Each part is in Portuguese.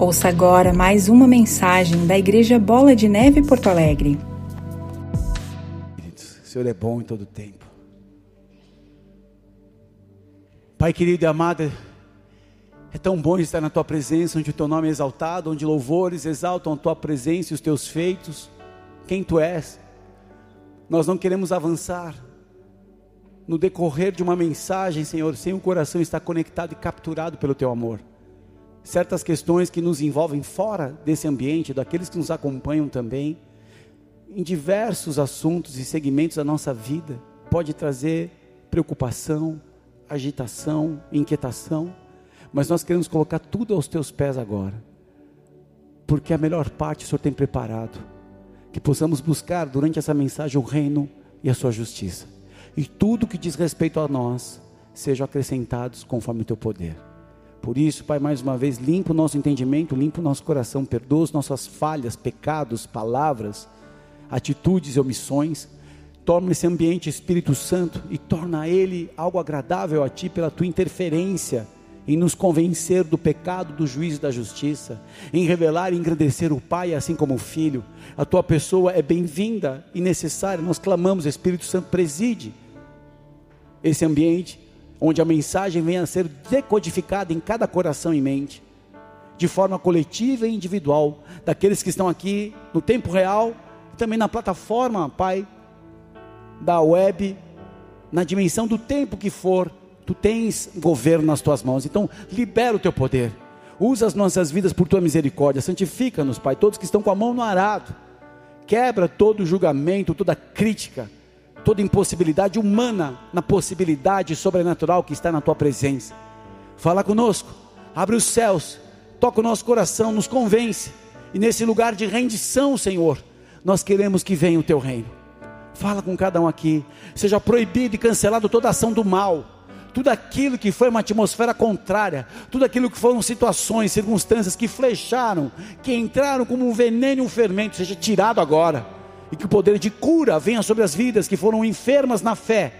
Ouça agora mais uma mensagem da Igreja Bola de Neve Porto Alegre. O Senhor é bom em todo tempo. Pai querido e amado, é tão bom estar na tua presença, onde o teu nome é exaltado, onde louvores exaltam a tua presença e os teus feitos, quem tu és. Nós não queremos avançar no decorrer de uma mensagem, Senhor, sem o coração estar conectado e capturado pelo teu amor. Certas questões que nos envolvem fora desse ambiente, daqueles que nos acompanham também, em diversos assuntos e segmentos da nossa vida, pode trazer preocupação, agitação, inquietação, mas nós queremos colocar tudo aos teus pés agora, porque a melhor parte o Senhor tem preparado que possamos buscar durante essa mensagem o reino e a sua justiça. E tudo que diz respeito a nós sejam acrescentados conforme o teu poder. Por isso, Pai, mais uma vez, limpa o nosso entendimento, limpa o nosso coração, perdoa as nossas falhas, pecados, palavras, atitudes e omissões. Torna esse ambiente Espírito Santo e torna ele algo agradável a Ti pela Tua interferência em nos convencer do pecado, do juízo e da justiça, em revelar e engrandecer o Pai, assim como o Filho. A tua pessoa é bem-vinda e necessária. Nós clamamos, Espírito Santo, preside esse ambiente, onde a mensagem venha a ser decodificada em cada coração e mente, de forma coletiva e individual, daqueles que estão aqui no tempo real, também na plataforma, Pai, da web, na dimensão do tempo que for, tu tens governo nas tuas mãos. Então, libera o teu poder. Usa as nossas vidas por tua misericórdia. Santifica-nos, Pai, todos que estão com a mão no arado. Quebra todo julgamento, toda crítica, toda impossibilidade humana na possibilidade sobrenatural que está na tua presença. Fala conosco, abre os céus, toca o nosso coração, nos convence. E nesse lugar de rendição, Senhor, nós queremos que venha o teu reino. Fala com cada um aqui. Seja proibido e cancelado toda ação do mal tudo aquilo que foi uma atmosfera contrária, tudo aquilo que foram situações, circunstâncias que flecharam, que entraram como um veneno e um fermento, seja tirado agora, e que o poder de cura venha sobre as vidas que foram enfermas na fé,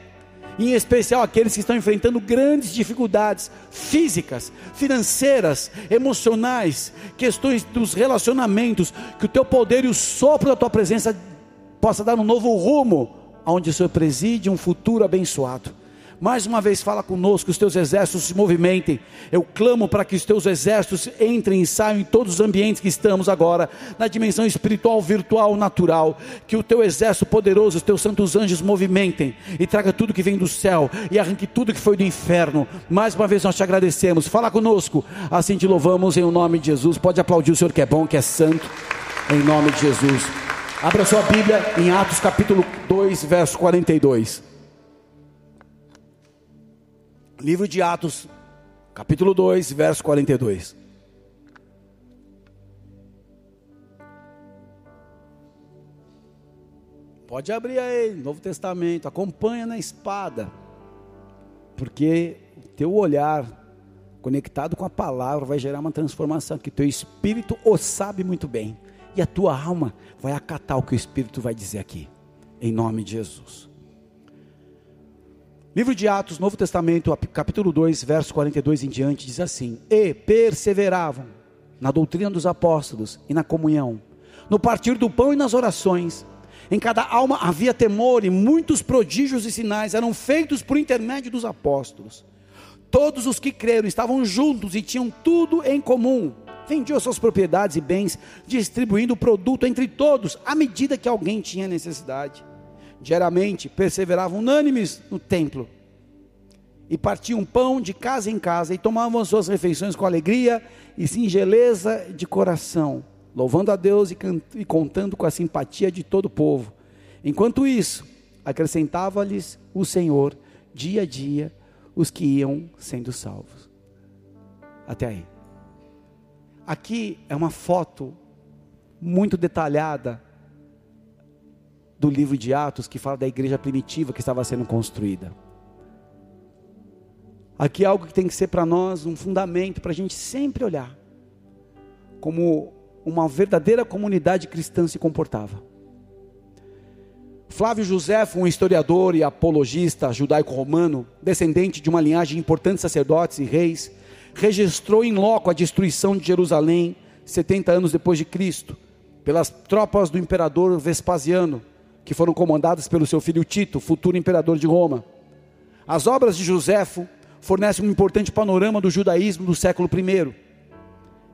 em especial aqueles que estão enfrentando grandes dificuldades físicas, financeiras, emocionais, questões dos relacionamentos, que o teu poder e o sopro da tua presença possa dar um novo rumo, aonde o Senhor preside um futuro abençoado. Mais uma vez fala conosco, os teus exércitos se movimentem. Eu clamo para que os teus exércitos entrem e saiam em todos os ambientes que estamos agora, na dimensão espiritual, virtual, natural. Que o teu exército poderoso, os teus santos anjos movimentem e traga tudo que vem do céu e arranque tudo que foi do inferno. Mais uma vez nós te agradecemos. Fala conosco, assim te louvamos em nome de Jesus. Pode aplaudir o Senhor que é bom, que é santo, em nome de Jesus. Abra sua Bíblia em Atos capítulo 2, verso 42. Livro de Atos, capítulo 2, verso 42. Pode abrir aí, Novo Testamento, acompanha na espada, porque teu olhar conectado com a palavra vai gerar uma transformação, que teu espírito o sabe muito bem, e a tua alma vai acatar o que o espírito vai dizer aqui, em nome de Jesus. Livro de Atos, Novo Testamento, capítulo 2, verso 42 em diante, diz assim: E perseveravam na doutrina dos apóstolos e na comunhão, no partir do pão e nas orações. Em cada alma havia temor e muitos prodígios e sinais eram feitos por intermédio dos apóstolos. Todos os que creram estavam juntos e tinham tudo em comum. Vendiam suas propriedades e bens, distribuindo o produto entre todos, à medida que alguém tinha necessidade diariamente perseveravam unânimes no templo e partiam pão de casa em casa e tomavam as suas refeições com alegria e singeleza de coração, louvando a Deus e, e contando com a simpatia de todo o povo. Enquanto isso, acrescentava-lhes o Senhor dia a dia os que iam sendo salvos. Até aí. Aqui é uma foto muito detalhada do livro de Atos que fala da igreja primitiva que estava sendo construída. Aqui é algo que tem que ser para nós um fundamento para a gente sempre olhar como uma verdadeira comunidade cristã se comportava. Flávio José, um historiador e apologista judaico-romano, descendente de uma linhagem de importantes sacerdotes e reis, registrou em loco a destruição de Jerusalém 70 anos depois de Cristo, pelas tropas do imperador Vespasiano, que foram comandadas pelo seu filho Tito, futuro imperador de Roma. As obras de Joséfo fornecem um importante panorama do judaísmo do século I.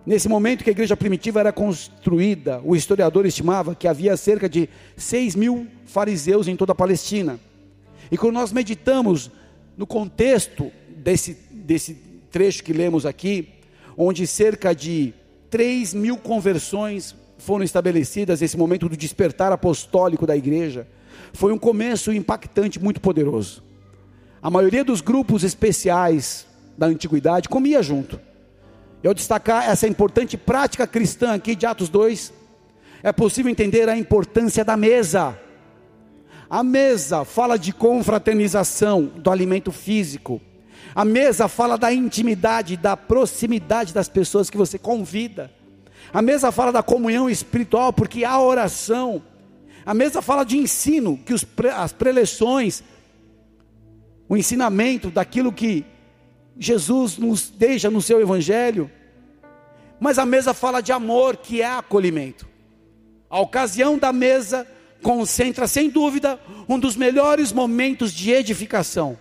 Nesse momento que a igreja primitiva era construída, o historiador estimava que havia cerca de 6 mil fariseus em toda a Palestina. E quando nós meditamos no contexto desse, desse trecho que lemos aqui, onde cerca de 3 mil conversões foram estabelecidas nesse momento do despertar apostólico da igreja, foi um começo impactante, muito poderoso. A maioria dos grupos especiais da antiguidade comia junto. Eu destacar essa importante prática cristã aqui de Atos 2, é possível entender a importância da mesa. A mesa fala de confraternização do alimento físico. A mesa fala da intimidade, da proximidade das pessoas que você convida. A mesa fala da comunhão espiritual, porque há oração. A mesa fala de ensino, que os, as preleções, o ensinamento daquilo que Jesus nos deixa no seu evangelho. Mas a mesa fala de amor, que é acolhimento. A ocasião da mesa concentra, sem dúvida, um dos melhores momentos de edificação.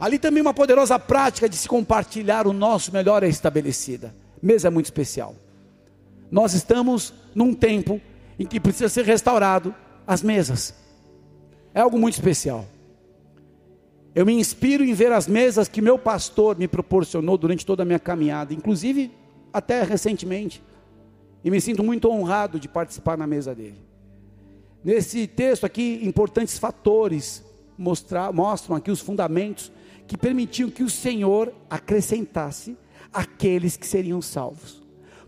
Ali também uma poderosa prática de se compartilhar o nosso melhor é estabelecida. Mesa é muito especial. Nós estamos num tempo em que precisa ser restaurado as mesas. É algo muito especial. Eu me inspiro em ver as mesas que meu pastor me proporcionou durante toda a minha caminhada, inclusive até recentemente. E me sinto muito honrado de participar na mesa dele. Nesse texto aqui, importantes fatores mostrar, mostram aqui os fundamentos que permitiam que o Senhor acrescentasse aqueles que seriam salvos.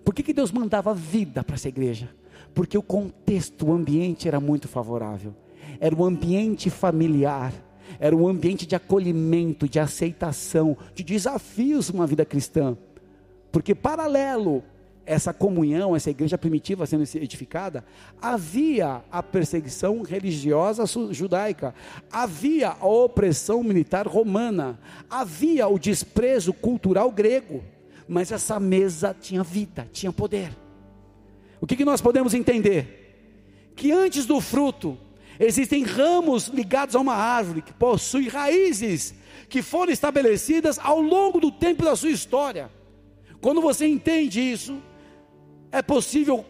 Por que, que Deus mandava vida para essa igreja? Porque o contexto, o ambiente era muito favorável. Era um ambiente familiar era um ambiente de acolhimento, de aceitação, de desafios uma vida cristã. Porque paralelo essa comunhão, essa igreja primitiva sendo edificada, havia a perseguição religiosa judaica, havia a opressão militar romana, havia o desprezo cultural grego, mas essa mesa tinha vida, tinha poder. O que, que nós podemos entender? Que antes do fruto Existem ramos ligados a uma árvore que possui raízes que foram estabelecidas ao longo do tempo da sua história. Quando você entende isso, é possível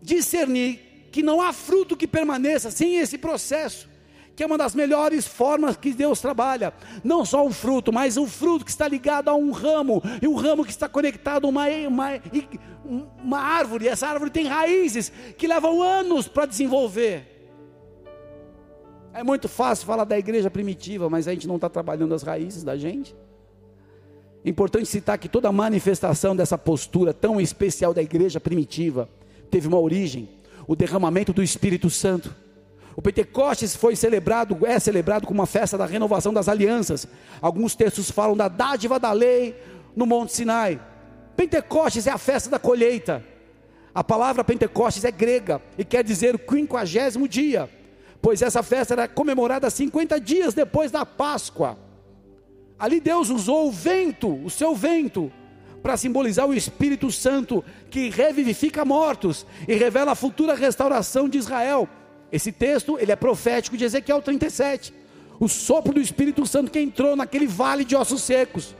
discernir que não há fruto que permaneça sem esse processo, que é uma das melhores formas que Deus trabalha. Não só o fruto, mas o fruto que está ligado a um ramo, e um ramo que está conectado a uma, uma, uma árvore. E essa árvore tem raízes que levam anos para desenvolver. É muito fácil falar da igreja primitiva, mas a gente não está trabalhando as raízes da gente. Importante citar que toda manifestação dessa postura tão especial da igreja primitiva teve uma origem, o derramamento do Espírito Santo. O Pentecostes foi celebrado, é celebrado como uma festa da renovação das alianças. Alguns textos falam da dádiva da lei no Monte Sinai. Pentecostes é a festa da colheita. A palavra Pentecostes é grega e quer dizer o quinquagésimo dia pois essa festa era comemorada 50 dias depois da Páscoa. Ali Deus usou o vento, o seu vento, para simbolizar o Espírito Santo que revivifica mortos e revela a futura restauração de Israel. Esse texto, ele é profético de Ezequiel 37. O sopro do Espírito Santo que entrou naquele vale de ossos secos.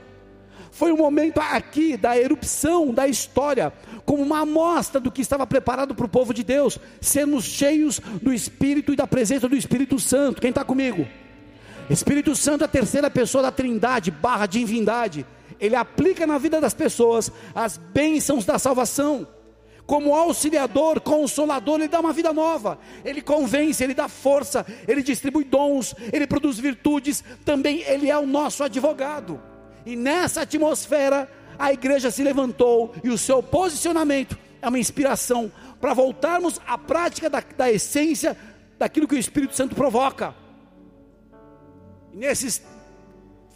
Foi um momento aqui da erupção da história, como uma amostra do que estava preparado para o povo de Deus, sermos cheios do Espírito e da presença do Espírito Santo. Quem está comigo? Espírito Santo é a terceira pessoa da trindade, barra divindade. Ele aplica na vida das pessoas as bênçãos da salvação. Como auxiliador, consolador, ele dá uma vida nova. Ele convence, ele dá força, ele distribui dons, ele produz virtudes. Também ele é o nosso advogado. E nessa atmosfera, a igreja se levantou e o seu posicionamento é uma inspiração para voltarmos à prática da, da essência daquilo que o Espírito Santo provoca. E nesses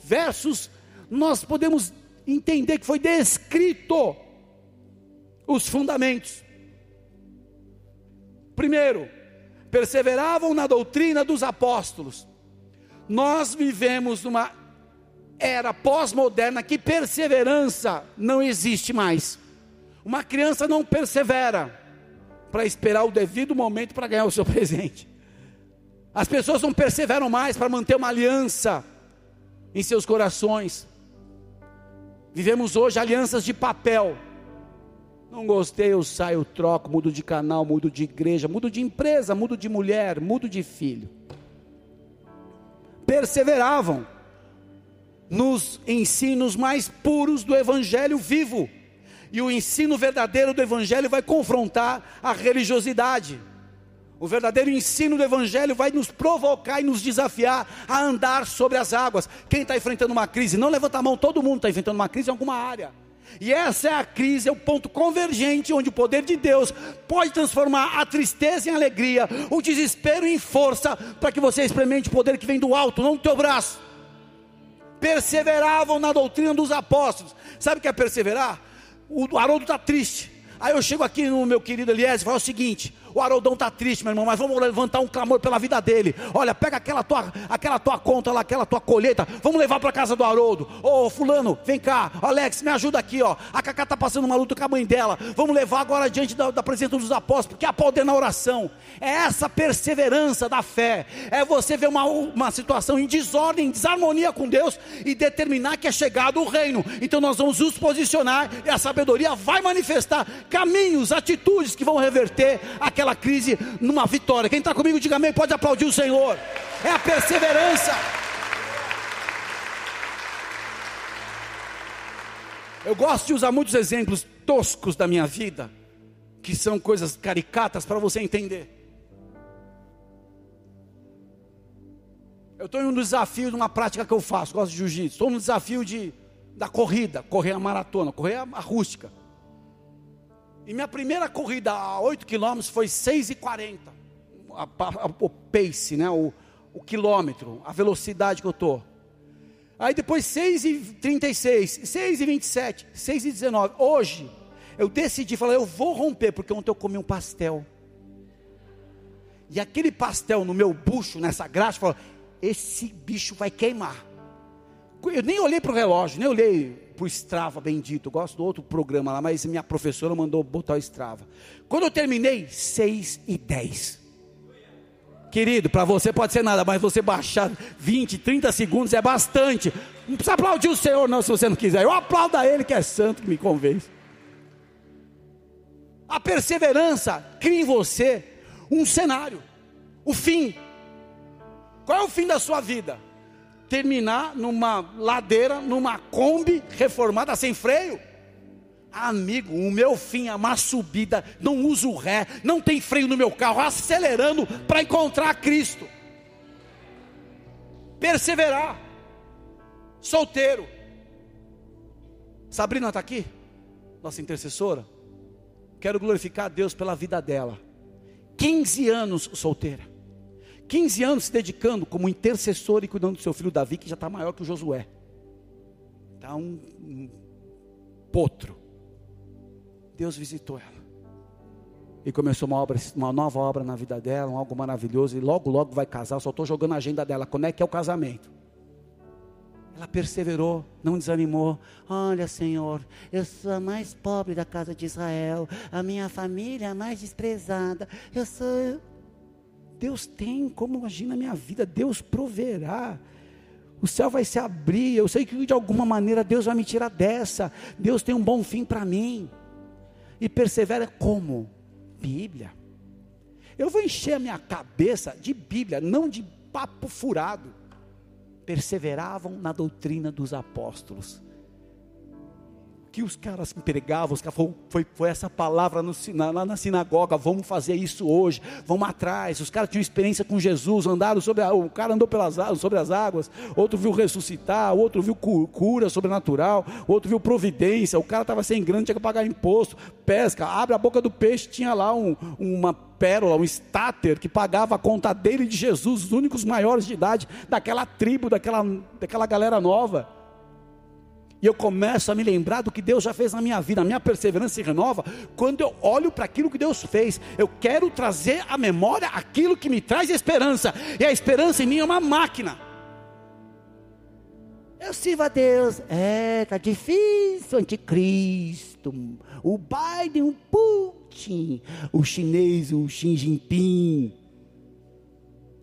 versos, nós podemos entender que foi descrito os fundamentos. Primeiro, perseveravam na doutrina dos apóstolos. Nós vivemos numa era pós-moderna que perseverança não existe mais. Uma criança não persevera para esperar o devido momento para ganhar o seu presente. As pessoas não perseveram mais para manter uma aliança em seus corações. Vivemos hoje alianças de papel. Não gostei, eu saio, troco, mudo de canal, mudo de igreja, mudo de empresa, mudo de mulher, mudo de filho. Perseveravam nos ensinos mais puros do evangelho vivo. E o ensino verdadeiro do evangelho vai confrontar a religiosidade. O verdadeiro ensino do Evangelho vai nos provocar e nos desafiar a andar sobre as águas. Quem está enfrentando uma crise, não levanta a mão, todo mundo está enfrentando uma crise em alguma área. E essa é a crise, é o ponto convergente onde o poder de Deus pode transformar a tristeza em alegria, o desespero em força, para que você experimente o poder que vem do alto, não do teu braço. Perseveravam na doutrina dos apóstolos. Sabe o que é perseverar? O Haroldo está triste. Aí eu chego aqui no meu querido Elias e falo o seguinte: o Haroldão está triste, meu irmão, mas vamos levantar um clamor pela vida dele. Olha, pega aquela tua, aquela tua conta lá, aquela tua colheita, vamos levar para casa do Haroldo. Ô, oh, fulano, vem cá. Alex, me ajuda aqui, ó. A Cacá está passando uma luta com a mãe dela. Vamos levar agora diante da, da presença dos apóstolos, porque há poder na oração. É essa perseverança da fé. É você ver uma, uma situação em desordem, em desarmonia com Deus e determinar que é chegado o reino. Então nós vamos nos posicionar e a sabedoria vai manifestar caminhos, atitudes que vão reverter aquela aquela crise numa vitória. Quem está comigo, diga amém, pode aplaudir o Senhor. É a perseverança. Eu gosto de usar muitos exemplos toscos da minha vida, que são coisas caricatas para você entender. Eu estou em um desafio de uma prática que eu faço, gosto de jiu-jitsu. Estou no desafio de, da corrida, correr a maratona, correr a, a rústica. E minha primeira corrida a 8 quilômetros foi 6,40. O pace, né? O, o quilômetro, a velocidade que eu estou. Aí depois 6,36, 6,27, 6,19. Hoje, eu decidi, falar, eu vou romper, porque ontem eu comi um pastel. E aquele pastel no meu bucho, nessa graxa, falou: esse bicho vai queimar. Eu nem olhei para o relógio, nem olhei para o Strava bendito. Gosto do outro programa lá, mas minha professora mandou botar o Strava. Quando eu terminei, 6 e 10. Querido, para você pode ser nada, mas você baixar 20, 30 segundos é bastante. Não precisa aplaudir o Senhor, não, se você não quiser. Eu aplaudo a Ele que é santo, que me convence. A perseverança cria em você um cenário, o fim. Qual é o fim da sua vida? Terminar numa ladeira, numa Kombi reformada sem freio. Amigo, o meu fim é uma subida, não uso ré, não tem freio no meu carro, acelerando para encontrar Cristo. Perseverar. Solteiro. Sabrina está aqui? Nossa intercessora. Quero glorificar a Deus pela vida dela. 15 anos solteira. 15 anos se dedicando como intercessor e cuidando do seu filho Davi, que já está maior que o Josué. Está um, um potro. Deus visitou ela. E começou uma, obra, uma nova obra na vida dela, um algo maravilhoso. E logo, logo vai casar. Só estou jogando a agenda dela. Quando é que é o casamento? Ela perseverou, não desanimou. Olha, Senhor, eu sou a mais pobre da casa de Israel. A minha família é a mais desprezada. Eu sou Deus tem como agir na minha vida, Deus proverá. O céu vai se abrir. Eu sei que de alguma maneira Deus vai me tirar dessa. Deus tem um bom fim para mim. E persevera como? Bíblia. Eu vou encher a minha cabeça de Bíblia, não de papo furado. Perseveravam na doutrina dos apóstolos que os caras pregavam, os caras, foi, foi, foi essa palavra no, na, lá na sinagoga, vamos fazer isso hoje, vamos atrás. Os caras tinham experiência com Jesus, andaram sobre a, o cara andou pelas, sobre as águas, outro viu ressuscitar, outro viu cura sobrenatural, outro viu providência, o cara estava sem grana, tinha que pagar imposto, pesca, abre a boca do peixe, tinha lá um, uma pérola, um estáter que pagava a conta dele de Jesus, os únicos maiores de idade daquela tribo, daquela, daquela galera nova e eu começo a me lembrar do que Deus já fez na minha vida, a minha perseverança se renova quando eu olho para aquilo que Deus fez. Eu quero trazer à memória aquilo que me traz esperança, e a esperança em mim é uma máquina. Eu sirvo a Deus. É, tá difícil, anticristo. O Biden, o Putin. O chinês, o Xi Jinping.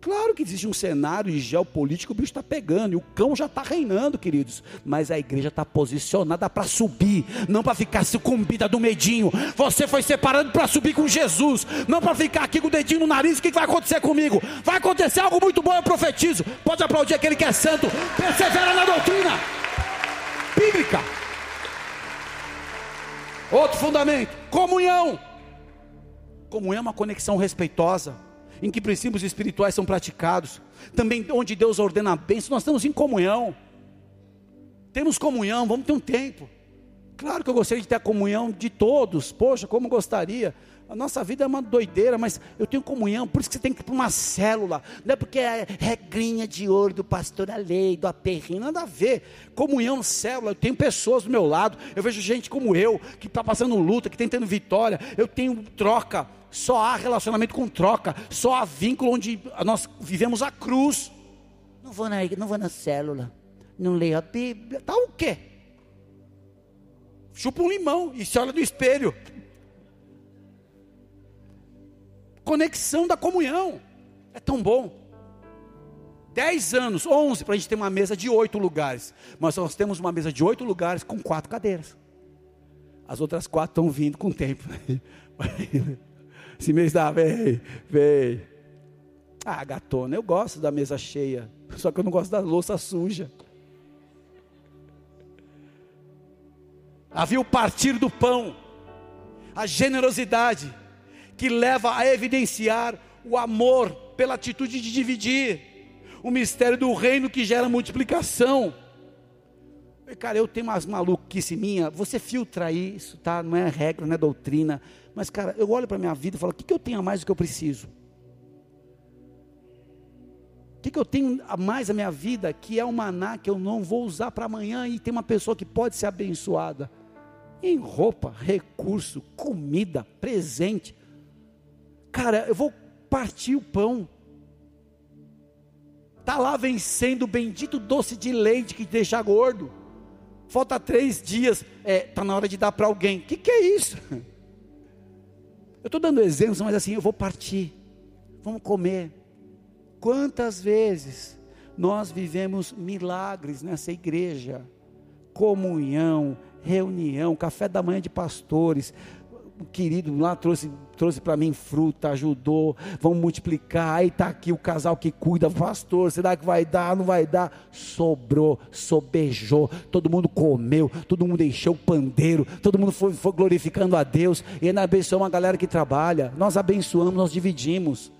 Claro que existe um cenário geopolítico, o bicho está pegando, e o cão já está reinando, queridos. Mas a igreja está posicionada para subir, não para ficar sucumbida do medinho. Você foi separado para subir com Jesus, não para ficar aqui com o dedinho no nariz. O que vai acontecer comigo? Vai acontecer algo muito bom, eu profetizo. Pode aplaudir aquele que é santo, persevera na doutrina bíblica. Outro fundamento: comunhão. Comunhão é uma conexão respeitosa em que princípios espirituais são praticados, também onde Deus ordena a bênção, nós estamos em comunhão. Temos comunhão, vamos ter um tempo. Claro que eu gostaria de ter a comunhão de todos, poxa, como gostaria. A nossa vida é uma doideira, mas eu tenho comunhão, por isso que você tem que ir para uma célula. Não é porque é regrinha de ouro do pastor a lei, do aperrinho, nada a ver. Comunhão, célula, eu tenho pessoas do meu lado, eu vejo gente como eu, que está passando luta, que está tendo vitória, eu tenho troca só há relacionamento com troca, só há vínculo onde nós vivemos a cruz. Não vou na, não vou na célula, não leio a Bíblia, tá o quê? Chupa um limão e se olha no espelho. Conexão da comunhão, é tão bom. Dez anos, onze, para a gente ter uma mesa de oito lugares. Mas nós temos uma mesa de oito lugares com quatro cadeiras. As outras quatro estão vindo com o tempo. Esse mês dá, vem, vem. Ah, gatona, eu gosto da mesa cheia. Só que eu não gosto da louça suja. Havia o partir do pão, a generosidade, que leva a evidenciar o amor pela atitude de dividir, o mistério do reino que gera multiplicação. Cara, eu tenho umas maluquice minha, você filtra isso, tá? Não é regra, não é doutrina. Mas, cara, eu olho para a minha vida e falo: o que, que eu tenho a mais do que eu preciso? O que, que eu tenho a mais na minha vida que é um maná que eu não vou usar para amanhã e tem uma pessoa que pode ser abençoada? Em roupa, recurso, comida, presente. Cara, eu vou partir o pão. Está lá vencendo o bendito doce de leite que deixa gordo. Falta três dias, é, tá na hora de dar para alguém. O que, que é isso? Eu estou dando exemplos, mas assim, eu vou partir. Vamos comer. Quantas vezes nós vivemos milagres nessa igreja? Comunhão, reunião, café da manhã de pastores. Querido lá trouxe, trouxe para mim fruta, ajudou. Vamos multiplicar. Aí está aqui o casal que cuida, pastor. Será que vai dar? Não vai dar? Sobrou, sobejou. Todo mundo comeu, todo mundo encheu o pandeiro, todo mundo foi, foi glorificando a Deus. E ainda abençoou uma galera que trabalha. Nós abençoamos, nós dividimos.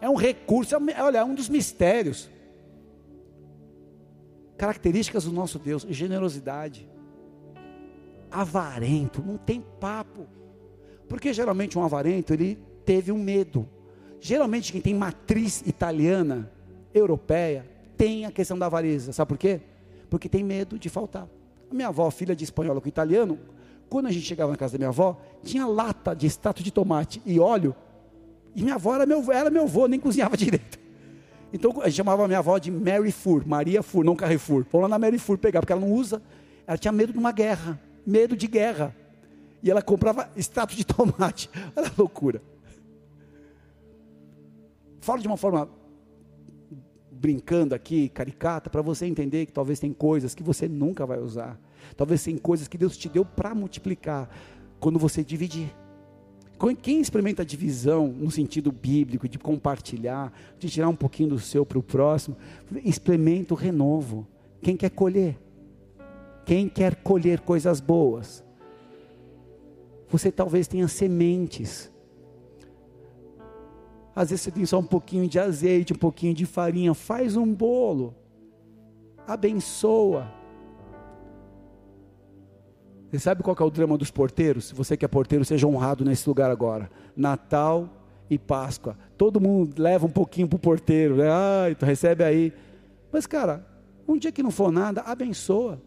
É um recurso, é, olha, é um dos mistérios. Características do nosso Deus: generosidade, avarento, não tem papo. Porque geralmente um avarento, ele teve um medo. Geralmente quem tem matriz italiana, europeia, tem a questão da avareza. Sabe por quê? Porque tem medo de faltar. A minha avó, filha de espanhola com italiano, quando a gente chegava na casa da minha avó, tinha lata de extrato de tomate e óleo. E minha avó era meu, era meu avô, nem cozinhava direito. Então a gente chamava a minha avó de Mary Fur, Maria Fur, não Carrefour. Vamos lá na Mary Fur pegar, porque ela não usa. Ela tinha medo de uma guerra, medo de guerra e ela comprava extrato de tomate. Olha a loucura. Falo de uma forma brincando aqui, caricata, para você entender que talvez tem coisas que você nunca vai usar. Talvez tem coisas que Deus te deu para multiplicar quando você dividir. Quem experimenta divisão no sentido bíblico, de compartilhar, de tirar um pouquinho do seu para o próximo, experimenta o renovo. Quem quer colher? Quem quer colher coisas boas? Você talvez tenha sementes. Às vezes você tem só um pouquinho de azeite, um pouquinho de farinha. Faz um bolo. Abençoa. Você sabe qual é o drama dos porteiros? Se você que é porteiro, seja honrado nesse lugar agora. Natal e Páscoa. Todo mundo leva um pouquinho para o porteiro. Né? Ai, tu recebe aí. Mas, cara, um dia que não for nada, abençoa.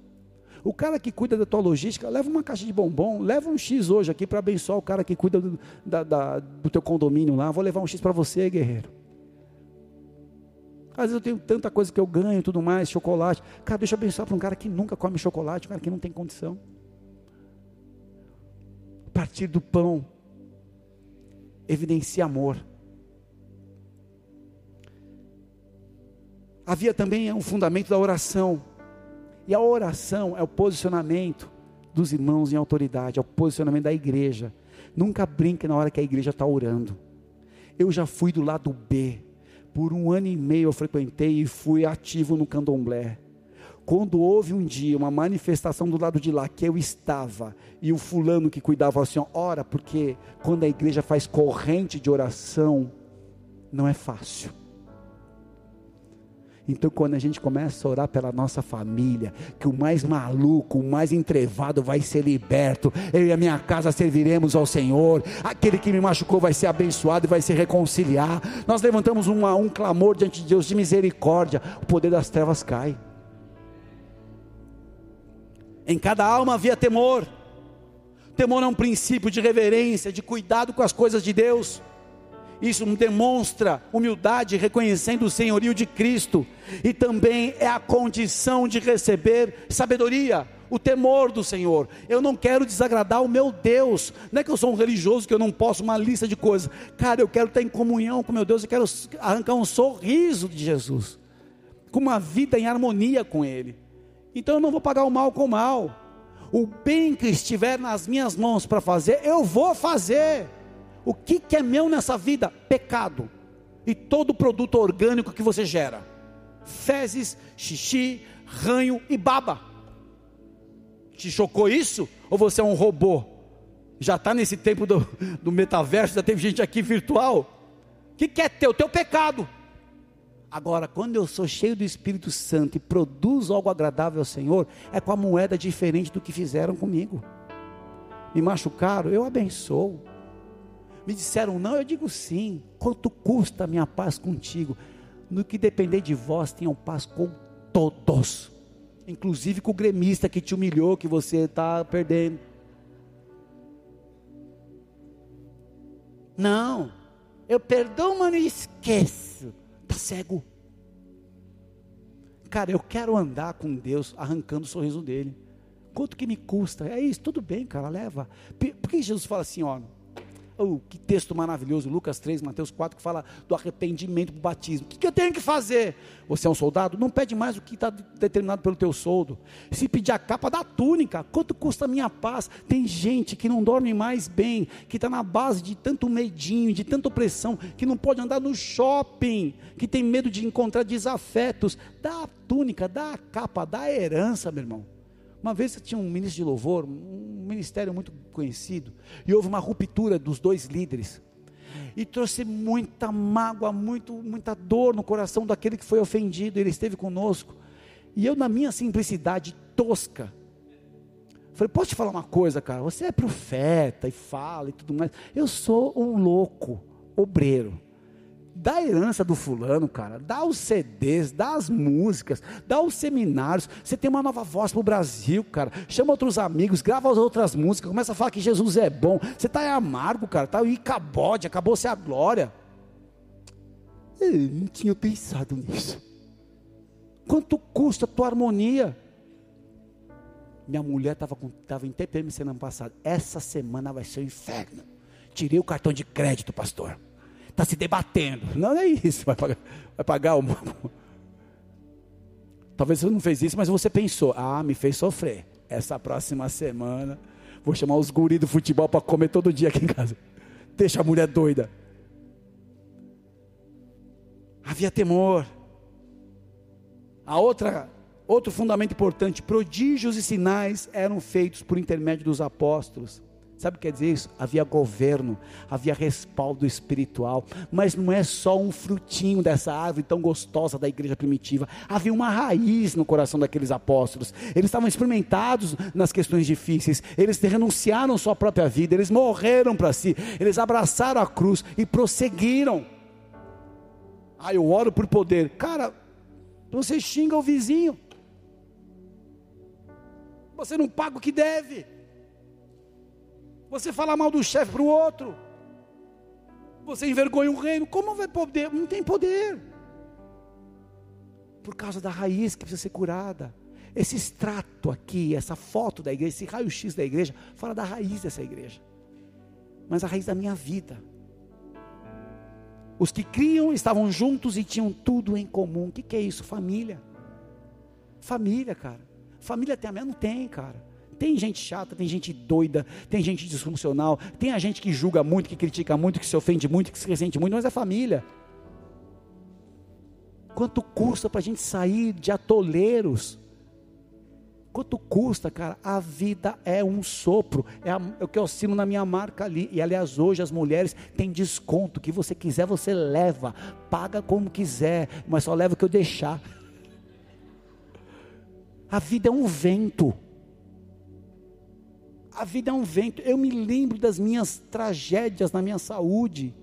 O cara que cuida da tua logística, leva uma caixa de bombom, leva um X hoje aqui para abençoar o cara que cuida do, da, da, do teu condomínio lá. Vou levar um X para você, guerreiro. Às vezes eu tenho tanta coisa que eu ganho, tudo mais, chocolate. Cara, deixa eu abençoar para um cara que nunca come chocolate, um cara que não tem condição. Partir do pão, evidencia amor. Havia também um fundamento da oração. E a oração é o posicionamento dos irmãos em autoridade, é o posicionamento da igreja. Nunca brinque na hora que a igreja está orando. Eu já fui do lado B. Por um ano e meio eu frequentei e fui ativo no candomblé. Quando houve um dia uma manifestação do lado de lá que eu estava e o fulano que cuidava assim, ora, porque quando a igreja faz corrente de oração, não é fácil. Então, quando a gente começa a orar pela nossa família, que o mais maluco, o mais entrevado vai ser liberto, eu e a minha casa serviremos ao Senhor, aquele que me machucou vai ser abençoado e vai se reconciliar. Nós levantamos uma, um clamor diante de Deus de misericórdia, o poder das trevas cai. Em cada alma havia temor. Temor é um princípio de reverência, de cuidado com as coisas de Deus. Isso demonstra humildade, reconhecendo o senhorio de Cristo, e também é a condição de receber sabedoria, o temor do Senhor. Eu não quero desagradar o meu Deus. Não é que eu sou um religioso que eu não posso uma lista de coisas. Cara, eu quero estar em comunhão com meu Deus, eu quero arrancar um sorriso de Jesus, com uma vida em harmonia com Ele. Então eu não vou pagar o mal com o mal. O bem que estiver nas minhas mãos para fazer, eu vou fazer. O que, que é meu nessa vida? Pecado. E todo produto orgânico que você gera: fezes, xixi, ranho e baba. Te chocou isso? Ou você é um robô? Já está nesse tempo do, do metaverso, já teve gente aqui virtual. O que, que é teu? Teu pecado. Agora, quando eu sou cheio do Espírito Santo e produzo algo agradável ao Senhor, é com a moeda diferente do que fizeram comigo. Me machucaram, eu abençoo me disseram não, eu digo sim. Quanto custa a minha paz contigo? No que depender de vós, tenham paz com todos, inclusive com o gremista que te humilhou, que você está perdendo. Não, eu perdoo, mas não esqueço. Está cego. Cara, eu quero andar com Deus arrancando o sorriso dele. Quanto que me custa? É isso, tudo bem, cara, leva. Por que Jesus fala assim, ó? Oh, que texto maravilhoso, Lucas 3, Mateus 4, que fala do arrependimento do batismo. O que, eu tenho que fazer? Você é um soldado? Não pede mais o que está determinado pelo teu soldo. Se pedir a capa da túnica, quanto custa a minha paz? Tem gente que não dorme mais bem, que está na base de tanto medinho, de tanta opressão, que não pode andar no shopping, que tem medo de encontrar desafetos. Dá a túnica, dá a capa, dá a herança, meu irmão. Uma vez tinha um ministro de louvor, um ministério muito conhecido, e houve uma ruptura dos dois líderes. E trouxe muita mágoa, muito, muita dor no coração daquele que foi ofendido. Ele esteve conosco. E eu, na minha simplicidade tosca, falei: Posso te falar uma coisa, cara? Você é profeta e fala e tudo mais. Eu sou um louco, obreiro dá a herança do fulano, cara, dá os CDs, dá as músicas, dá os seminários. Você tem uma nova voz para o Brasil, cara. Chama outros amigos, grava as outras músicas, começa a falar que Jesus é bom. Você está amargo, cara, está aí cabode, acabou-se a glória. Eu não tinha pensado nisso. Quanto custa a tua harmonia? Minha mulher estava tava em TPM semana passada. Essa semana vai ser um inferno. Tirei o cartão de crédito, pastor está se debatendo. Não é isso, vai pagar, vai pagar o. Talvez você não fez isso, mas você pensou, ah, me fez sofrer. Essa próxima semana, vou chamar os guris do futebol para comer todo dia aqui em casa. Deixa a mulher doida. Havia temor. A outra, outro fundamento importante, prodígios e sinais eram feitos por intermédio dos apóstolos. Sabe o que quer dizer isso? Havia governo, havia respaldo espiritual, mas não é só um frutinho dessa árvore tão gostosa da igreja primitiva, havia uma raiz no coração daqueles apóstolos. Eles estavam experimentados nas questões difíceis, eles renunciaram sua própria vida, eles morreram para si, eles abraçaram a cruz e prosseguiram. Ah, eu oro por poder. Cara, você xinga o vizinho, você não paga o que deve. Você fala mal do chefe para o outro. Você envergonha o reino. Como vai poder? Não tem poder. por causa da raiz que precisa ser curada. Esse extrato aqui, essa foto da igreja, esse raio-x da igreja, fala da raiz dessa igreja, mas a raiz da minha vida. Os que criam estavam juntos e tinham tudo em comum. O que, que é isso? Família. Família, cara. Família tem a minha? Não tem, cara. Tem gente chata, tem gente doida, tem gente disfuncional, tem a gente que julga muito, que critica muito, que se ofende muito, que se ressente muito, mas é família. Quanto custa para a gente sair de atoleiros? Quanto custa, cara? A vida é um sopro. É, a, é o que eu assino na minha marca ali. E aliás, hoje as mulheres têm desconto. O que você quiser, você leva. Paga como quiser, mas só leva o que eu deixar. A vida é um vento. A vida é um vento. Eu me lembro das minhas tragédias na minha saúde.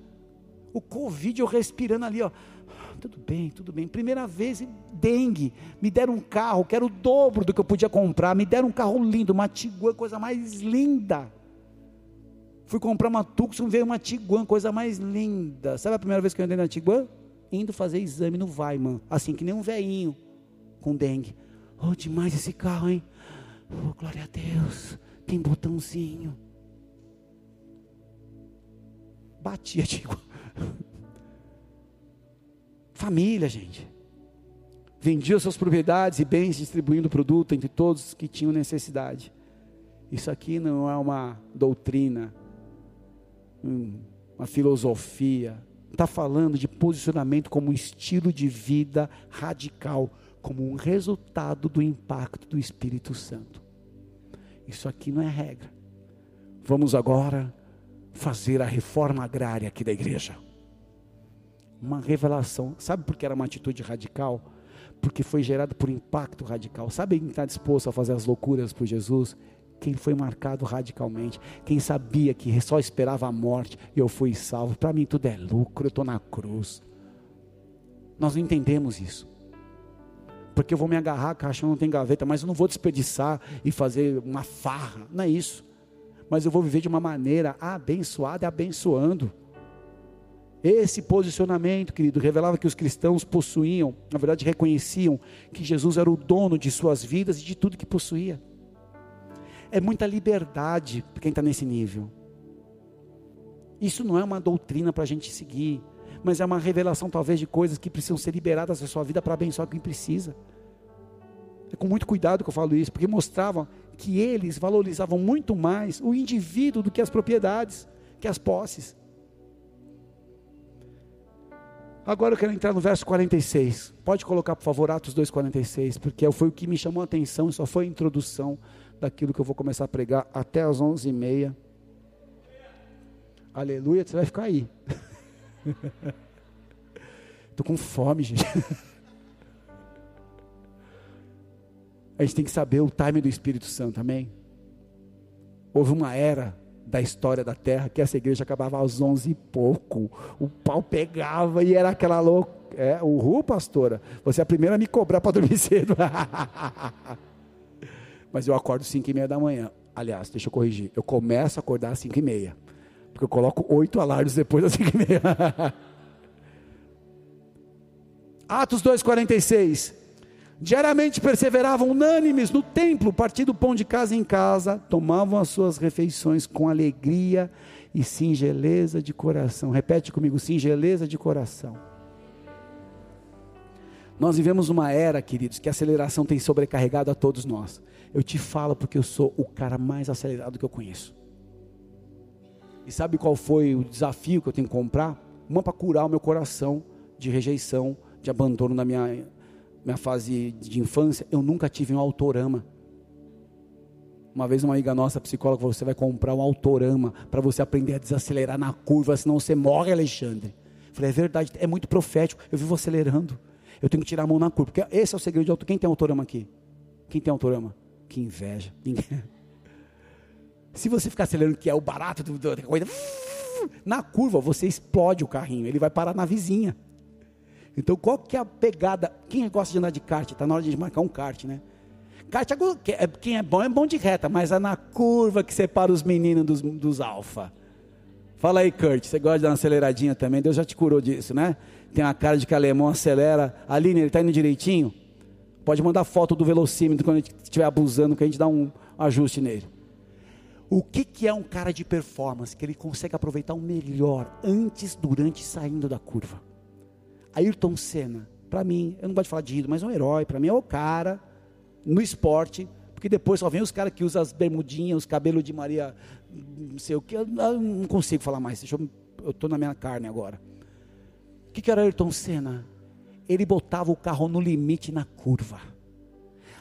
O Covid, eu respirando ali, ó. Tudo bem, tudo bem. Primeira vez, dengue. Me deram um carro, que era o dobro do que eu podia comprar. Me deram um carro lindo, uma Tiguan, coisa mais linda. Fui comprar uma Tucson, veio uma Tiguan, coisa mais linda. Sabe a primeira vez que eu andei na Tiguan? Indo fazer exame no Weiman. Assim, que nem um veinho com dengue. Oh, demais esse carro, hein? Oh, glória a Deus tem botãozinho. Batia, digo. Família, gente. Vendia suas propriedades e bens, distribuindo produto entre todos que tinham necessidade. Isso aqui não é uma doutrina, uma filosofia. Está falando de posicionamento como um estilo de vida radical, como um resultado do impacto do Espírito Santo. Isso aqui não é regra. Vamos agora fazer a reforma agrária aqui da igreja. Uma revelação. Sabe por que era uma atitude radical? Porque foi gerada por impacto radical. Sabe quem está disposto a fazer as loucuras por Jesus? Quem foi marcado radicalmente. Quem sabia que só esperava a morte e eu fui salvo. Para mim tudo é lucro, eu estou na cruz. Nós não entendemos isso porque eu vou me agarrar, a caixa não tem gaveta, mas eu não vou desperdiçar e fazer uma farra, não é isso. Mas eu vou viver de uma maneira abençoada e abençoando. Esse posicionamento, querido, revelava que os cristãos possuíam, na verdade reconheciam que Jesus era o dono de suas vidas e de tudo que possuía. É muita liberdade para quem está nesse nível. Isso não é uma doutrina para a gente seguir mas é uma revelação talvez de coisas que precisam ser liberadas da sua vida para abençoar quem precisa. É com muito cuidado que eu falo isso, porque mostravam que eles valorizavam muito mais o indivíduo do que as propriedades, que as posses. Agora eu quero entrar no verso 46. Pode colocar, por favor, Atos 2,46, porque foi o que me chamou a atenção, só foi a introdução daquilo que eu vou começar a pregar até as 11h30. Aleluia, você vai ficar aí. Estou com fome, gente. A gente tem que saber o time do Espírito Santo, amém? Houve uma era da história da terra que essa igreja acabava às onze e pouco. O pau pegava e era aquela louca. É, Ru, pastora, você é a primeira a me cobrar para dormir cedo. Mas eu acordo cinco e meia da manhã. Aliás, deixa eu corrigir. Eu começo a acordar às cinco e meia. Porque eu coloco oito alarmes depois das cinco e meia. Atos 2,46. Diariamente perseveravam unânimes no templo, partindo pão de casa em casa, tomavam as suas refeições com alegria e singeleza de coração. Repete comigo: singeleza de coração. Nós vivemos uma era, queridos, que a aceleração tem sobrecarregado a todos nós. Eu te falo porque eu sou o cara mais acelerado que eu conheço. E sabe qual foi o desafio que eu tenho que comprar? Uma para curar o meu coração de rejeição, de abandono na minha, minha fase de infância. Eu nunca tive um autorama. Uma vez uma amiga nossa, psicóloga, falou: você vai comprar um autorama para você aprender a desacelerar na curva, senão você morre, Alexandre. Eu falei, é verdade, é muito profético. Eu vivo acelerando. Eu tenho que tirar a mão na curva. Porque esse é o segredo de auto. Quem tem autorama aqui? Quem tem autorama? Que inveja. Ninguém. Se você ficar acelerando, que é o barato coisa, na curva você explode o carrinho, ele vai parar na vizinha. Então, qual que é a pegada? Quem gosta de andar de kart? Está na hora de marcar um kart, né? Kart, é é, quem é bom é bom de reta, mas é na curva que separa os meninos dos, dos alfa. Fala aí, Kurt, você gosta de dar uma aceleradinha também? Deus já te curou disso, né? Tem uma cara de que alemão acelera. Aline, ele está indo direitinho? Pode mandar foto do velocímetro quando a gente estiver abusando, que a gente dá um ajuste nele. O que, que é um cara de performance? Que ele consegue aproveitar o melhor antes, durante e saindo da curva. Ayrton Senna, para mim, eu não gosto de falar de ídolo, mas é um herói. Para mim é o cara no esporte, porque depois só vem os caras que usam as bermudinhas, os cabelos de Maria, não sei o que. Eu não consigo falar mais, eu estou na minha carne agora. O que, que era Ayrton Senna? ele botava o carro no limite na curva.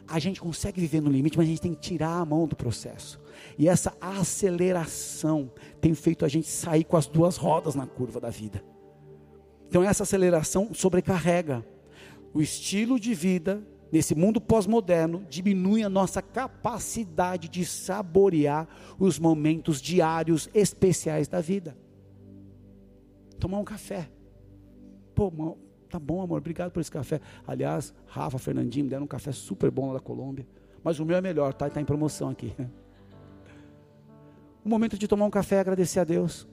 A gente consegue viver no limite, mas a gente tem que tirar a mão do processo. E essa aceleração tem feito a gente sair com as duas rodas na curva da vida. Então essa aceleração sobrecarrega. O estilo de vida nesse mundo pós-moderno diminui a nossa capacidade de saborear os momentos diários especiais da vida. Tomar um café. Pô, Tá bom, amor, obrigado por esse café. Aliás, Rafa, Fernandinho me deram um café super bom lá da Colômbia. Mas o meu é melhor, tá? Está em promoção aqui. O momento de tomar um café e agradecer a Deus.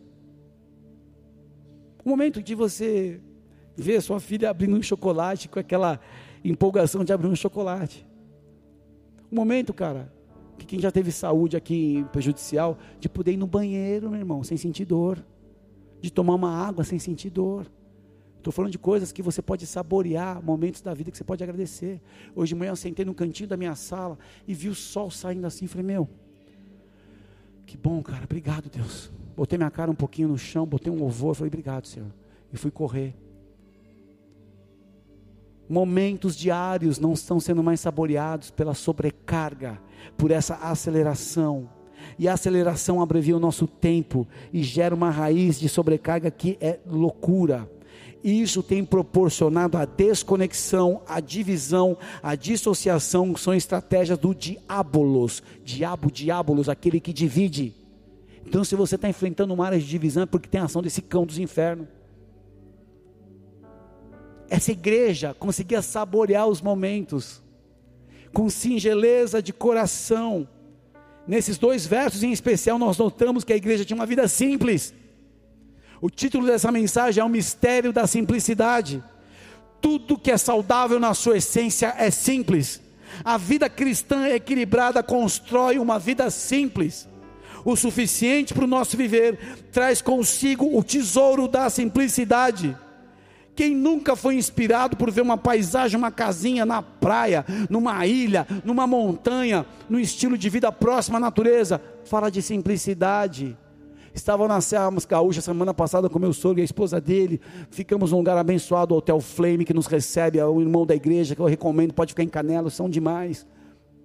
O momento de você ver sua filha abrindo um chocolate com aquela empolgação de abrir um chocolate. O momento, cara, que quem já teve saúde aqui prejudicial, de poder ir no banheiro, meu irmão, sem sentir dor. De tomar uma água sem sentir dor. Estou falando de coisas que você pode saborear, momentos da vida que você pode agradecer. Hoje de manhã eu sentei no cantinho da minha sala e vi o sol saindo assim. Falei, meu, que bom, cara, obrigado, Deus. Botei minha cara um pouquinho no chão, botei um louvor, falei, obrigado, Senhor. E fui correr. Momentos diários não estão sendo mais saboreados pela sobrecarga, por essa aceleração. E a aceleração abrevia o nosso tempo e gera uma raiz de sobrecarga que é loucura. Isso tem proporcionado a desconexão, a divisão, a dissociação, que são estratégias do diabolos. Diabo, diabolos, aquele que divide. Então, se você está enfrentando uma área de divisão, é porque tem ação desse cão dos infernos. Essa igreja conseguia saborear os momentos, com singeleza de coração. Nesses dois versos em especial, nós notamos que a igreja tinha uma vida simples o título dessa mensagem é o mistério da simplicidade. Tudo que é saudável na sua essência é simples. A vida cristã equilibrada constrói uma vida simples. O suficiente para o nosso viver traz consigo o tesouro da simplicidade. Quem nunca foi inspirado por ver uma paisagem, uma casinha na praia, numa ilha, numa montanha, no estilo de vida próximo à natureza, fala de simplicidade. Estava na Serra Gaúcha semana passada com meu sogro e a esposa dele. Ficamos num lugar abençoado, o Hotel Flame, que nos recebe, é o irmão da igreja, que eu recomendo, pode ficar em Canela, são demais.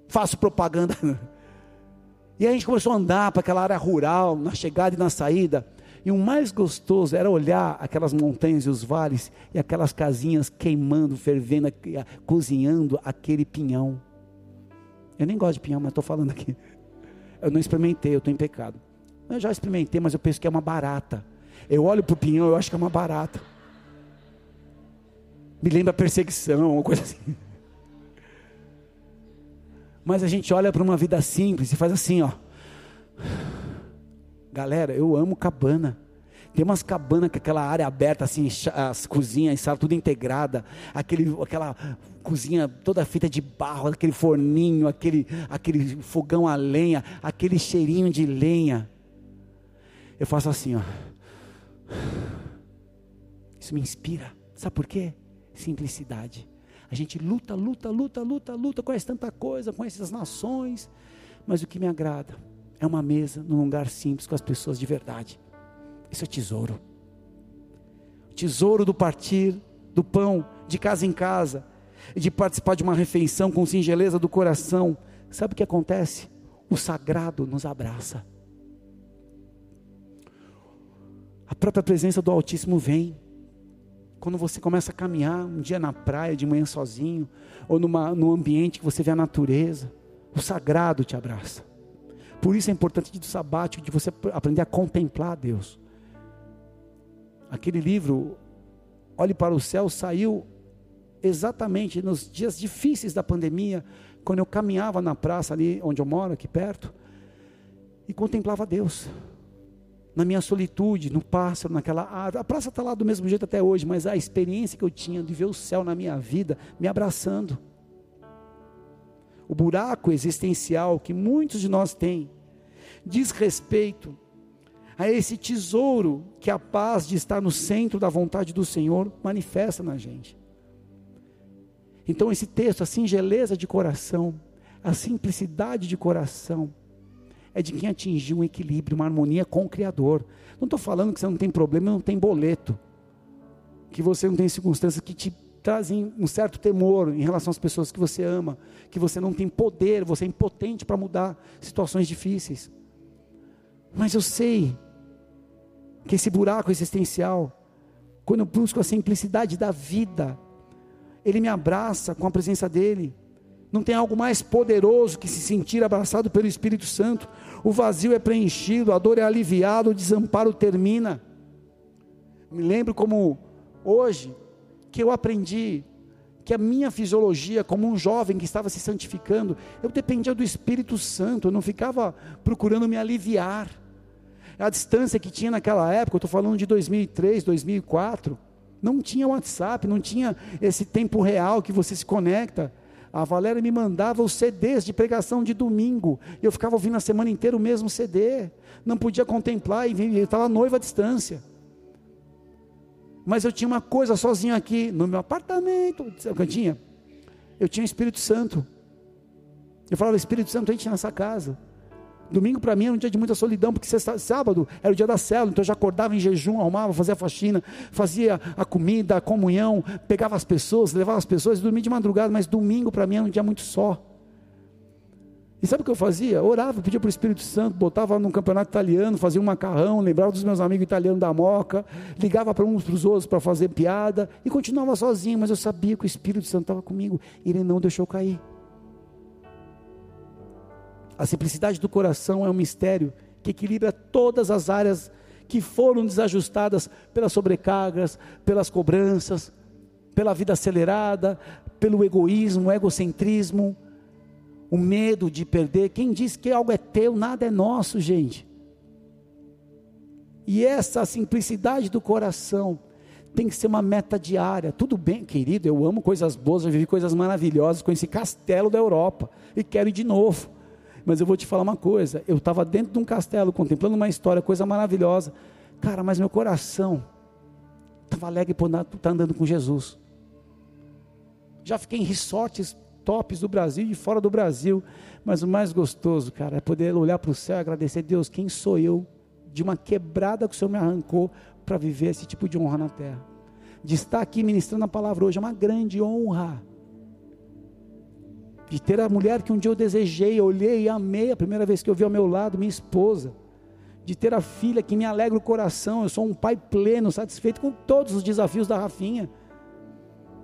Faço propaganda. E a gente começou a andar para aquela área rural, na chegada e na saída. E o mais gostoso era olhar aquelas montanhas e os vales e aquelas casinhas queimando, fervendo, cozinhando aquele pinhão. Eu nem gosto de pinhão, mas estou falando aqui. Eu não experimentei, eu estou em pecado. Eu já experimentei, mas eu penso que é uma barata. Eu olho para o pinhão, eu acho que é uma barata. Me lembra perseguição, uma coisa assim. Mas a gente olha para uma vida simples e faz assim, ó. Galera, eu amo cabana. Tem umas cabanas com aquela área aberta, assim, as cozinhas, sala tudo integrada, aquele, aquela cozinha toda feita de barro, aquele forninho, aquele, aquele fogão a lenha, aquele cheirinho de lenha eu faço assim, ó. Isso me inspira. Sabe por quê? Simplicidade. A gente luta, luta, luta, luta, luta, conhece tanta coisa, conhece as nações, mas o que me agrada é uma mesa num lugar simples com as pessoas de verdade. Isso é tesouro. Tesouro do partir do pão de casa em casa, de participar de uma refeição com singeleza do coração. Sabe o que acontece? O sagrado nos abraça. A própria presença do Altíssimo vem. Quando você começa a caminhar um dia na praia, de manhã sozinho, ou numa, num ambiente que você vê a natureza, o sagrado te abraça. Por isso é importante do sabático, de você aprender a contemplar Deus. Aquele livro, Olhe para o Céu, saiu exatamente nos dias difíceis da pandemia, quando eu caminhava na praça ali onde eu moro, aqui perto, e contemplava Deus na minha solitude, no pássaro, naquela árvore. A praça está lá do mesmo jeito até hoje, mas a experiência que eu tinha de ver o céu na minha vida me abraçando. O buraco existencial que muitos de nós têm diz respeito a esse tesouro que a paz de estar no centro da vontade do Senhor manifesta na gente. Então, esse texto, a singeleza de coração, a simplicidade de coração, é de quem atingiu um equilíbrio, uma harmonia com o Criador. Não estou falando que você não tem problema, não tem boleto, que você não tem circunstâncias que te trazem um certo temor em relação às pessoas que você ama, que você não tem poder, você é impotente para mudar situações difíceis. Mas eu sei que esse buraco existencial, quando eu busco a simplicidade da vida, ele me abraça com a presença dele. Não tem algo mais poderoso que se sentir abraçado pelo Espírito Santo. O vazio é preenchido, a dor é aliviada, o desamparo termina. Me lembro como hoje que eu aprendi que a minha fisiologia, como um jovem que estava se santificando, eu dependia do Espírito Santo, eu não ficava procurando me aliviar. A distância que tinha naquela época, eu estou falando de 2003, 2004, não tinha WhatsApp, não tinha esse tempo real que você se conecta. A Valéria me mandava os CDs de pregação de domingo. Eu ficava ouvindo a semana inteira o mesmo CD. Não podia contemplar e estava noiva à distância. Mas eu tinha uma coisa sozinho aqui no meu apartamento. Sabe o que eu tinha? Eu tinha o Espírito Santo. Eu falava, Espírito Santo, entra nessa casa. Domingo para mim era um dia de muita solidão, porque sexta, sábado era o dia da célula, então eu já acordava em jejum, arrumava, fazia faxina, fazia a comida, a comunhão, pegava as pessoas, levava as pessoas dormia de madrugada, mas domingo para mim era um dia muito só. E sabe o que eu fazia? Orava, pedia para o Espírito Santo, botava num campeonato italiano, fazia um macarrão, lembrava dos meus amigos italianos da moca, ligava para uns para os outros para fazer piada e continuava sozinho, mas eu sabia que o Espírito Santo estava comigo e ele não deixou cair. A simplicidade do coração é um mistério que equilibra todas as áreas que foram desajustadas pelas sobrecargas, pelas cobranças, pela vida acelerada, pelo egoísmo, egocentrismo, o medo de perder. Quem diz que algo é teu, nada é nosso, gente. E essa simplicidade do coração tem que ser uma meta diária. Tudo bem, querido, eu amo coisas boas, eu vivi coisas maravilhosas com esse castelo da Europa e quero ir de novo. Mas eu vou te falar uma coisa: eu estava dentro de um castelo, contemplando uma história, coisa maravilhosa. Cara, mas meu coração estava alegre por estar tá andando com Jesus. Já fiquei em resorts tops do Brasil e fora do Brasil. Mas o mais gostoso, cara, é poder olhar para o céu e agradecer a Deus, quem sou eu, de uma quebrada que o Senhor me arrancou para viver esse tipo de honra na terra. De estar aqui ministrando a palavra hoje é uma grande honra de ter a mulher que um dia eu desejei, olhei e amei a primeira vez que eu vi ao meu lado, minha esposa, de ter a filha que me alegra o coração, eu sou um pai pleno, satisfeito com todos os desafios da Rafinha,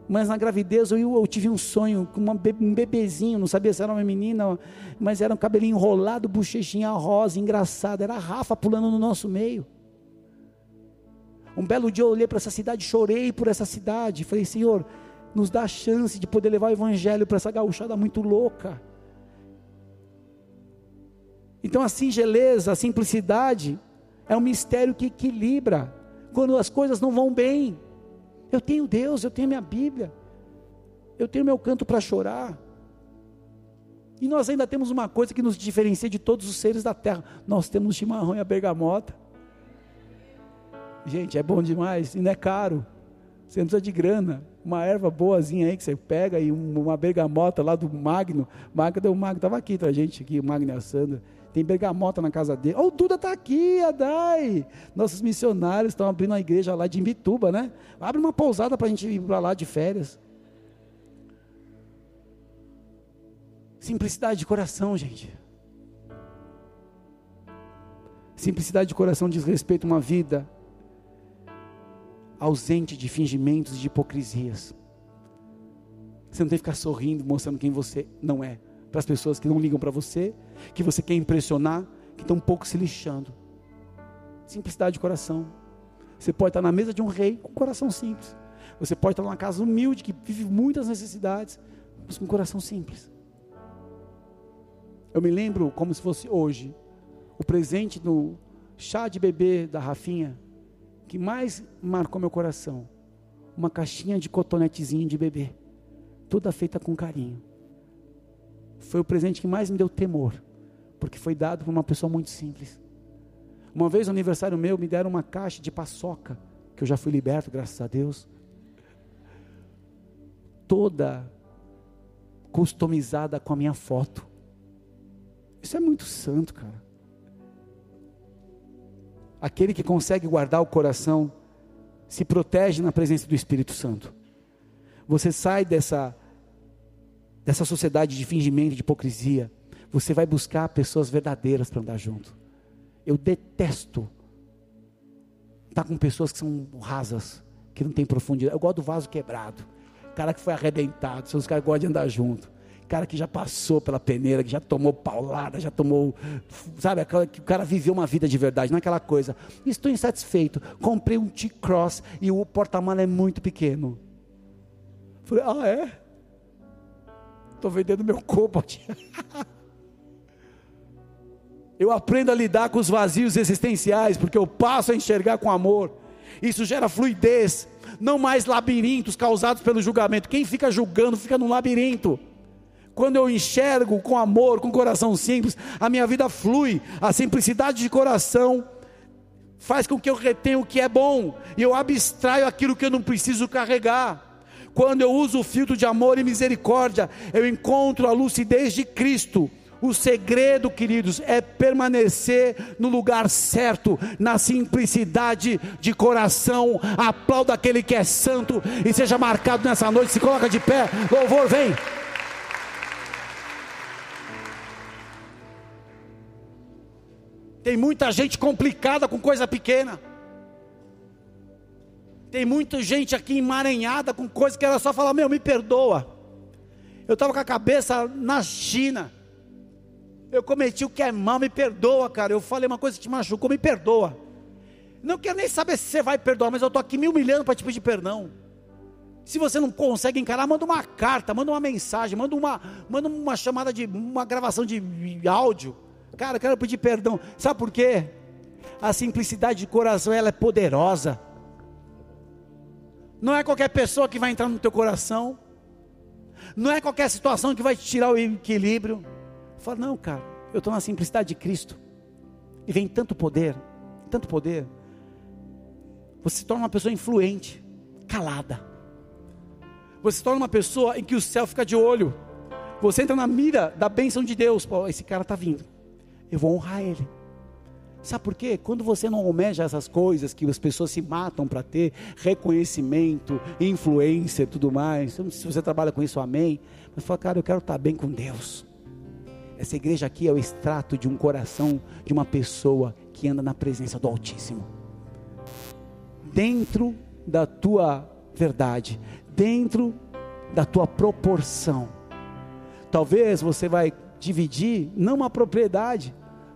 mas na gravidez eu, eu tive um sonho com uma, um bebezinho, não sabia se era uma menina, mas era um cabelinho enrolado, bochechinha rosa, engraçado, era a Rafa pulando no nosso meio, um belo dia eu olhei para essa cidade, chorei por essa cidade, falei, Senhor, nos dá a chance de poder levar o Evangelho para essa gauchada muito louca. Então a singeleza, a simplicidade é um mistério que equilibra quando as coisas não vão bem. Eu tenho Deus, eu tenho minha Bíblia, eu tenho meu canto para chorar. E nós ainda temos uma coisa que nos diferencia de todos os seres da terra: nós temos o chimarrão e a bergamota. Gente, é bom demais e não é caro. Você não precisa de grana uma erva boazinha aí que você pega e uma bergamota lá do Magno. Magno, o Magno estava aqui, tá, gente aqui, o Magno e a Sandra. Tem bergamota na casa dele. Oh, o Duda está aqui, Adai. Nossos missionários estão abrindo a igreja lá de Imbituba, né? Abre uma pousada para a gente ir para lá de férias. Simplicidade de coração, gente. Simplicidade de coração diz respeito a uma vida ausente de fingimentos e de hipocrisias. Você não tem que ficar sorrindo, mostrando quem você não é. Para as pessoas que não ligam para você, que você quer impressionar, que estão um pouco se lixando. Simplicidade de coração. Você pode estar na mesa de um rei com um coração simples. Você pode estar numa casa humilde que vive muitas necessidades, mas com um coração simples. Eu me lembro como se fosse hoje, o presente no, chá de bebê da Rafinha, que mais marcou meu coração, uma caixinha de cotonetezinho de bebê, toda feita com carinho. Foi o presente que mais me deu temor, porque foi dado por uma pessoa muito simples. Uma vez no aniversário meu, me deram uma caixa de paçoca, que eu já fui liberto, graças a Deus. Toda customizada com a minha foto. Isso é muito santo, cara. Aquele que consegue guardar o coração se protege na presença do Espírito Santo. Você sai dessa dessa sociedade de fingimento, de hipocrisia. Você vai buscar pessoas verdadeiras para andar junto. Eu detesto estar com pessoas que são rasas, que não têm profundidade. Eu gosto do vaso quebrado. Cara que foi arrebentado, são os caras que gostam de andar junto cara que já passou pela peneira, que já tomou paulada, já tomou, sabe, aquela que o cara viveu uma vida de verdade, não é aquela coisa. Estou insatisfeito, comprei um T-Cross e o porta-mala é muito pequeno. Falei, ah é? Estou vendendo meu corpo. eu aprendo a lidar com os vazios existenciais, porque eu passo a enxergar com amor. Isso gera fluidez, não mais labirintos causados pelo julgamento. Quem fica julgando fica num labirinto. Quando eu enxergo com amor, com coração simples, a minha vida flui. A simplicidade de coração faz com que eu retenha o que é bom e eu abstraio aquilo que eu não preciso carregar. Quando eu uso o filtro de amor e misericórdia, eu encontro a lucidez de Cristo. O segredo, queridos, é permanecer no lugar certo, na simplicidade de coração. Aplauda aquele que é santo e seja marcado nessa noite. Se coloca de pé, louvor, vem. Tem muita gente complicada com coisa pequena. Tem muita gente aqui emaranhada com coisa que ela só fala: Meu, me perdoa. Eu estava com a cabeça na China. Eu cometi o que é mal, me perdoa, cara. Eu falei uma coisa que te machucou, me perdoa. Não quero nem saber se você vai perdoar, mas eu estou aqui me humilhando para te pedir perdão. Se você não consegue encarar, manda uma carta, manda uma mensagem, manda uma, manda uma chamada de uma gravação de áudio. Cara, quero pedir perdão. Sabe por quê? A simplicidade de coração ela é poderosa. Não é qualquer pessoa que vai entrar no teu coração. Não é qualquer situação que vai te tirar o equilíbrio. Fala, não, cara, eu estou na simplicidade de Cristo. E vem tanto poder, tanto poder. Você se torna uma pessoa influente, calada. Você se torna uma pessoa em que o céu fica de olho. Você entra na mira da bênção de Deus. Pô, esse cara está vindo eu vou honrar ele. Sabe por quê? Quando você não almeja essas coisas que as pessoas se matam para ter, reconhecimento, influência tudo mais, não sei se você trabalha com isso, amém. Mas fala, cara, eu quero estar bem com Deus. Essa igreja aqui é o extrato de um coração de uma pessoa que anda na presença do Altíssimo. Dentro da tua verdade, dentro da tua proporção. Talvez você vai dividir não uma propriedade,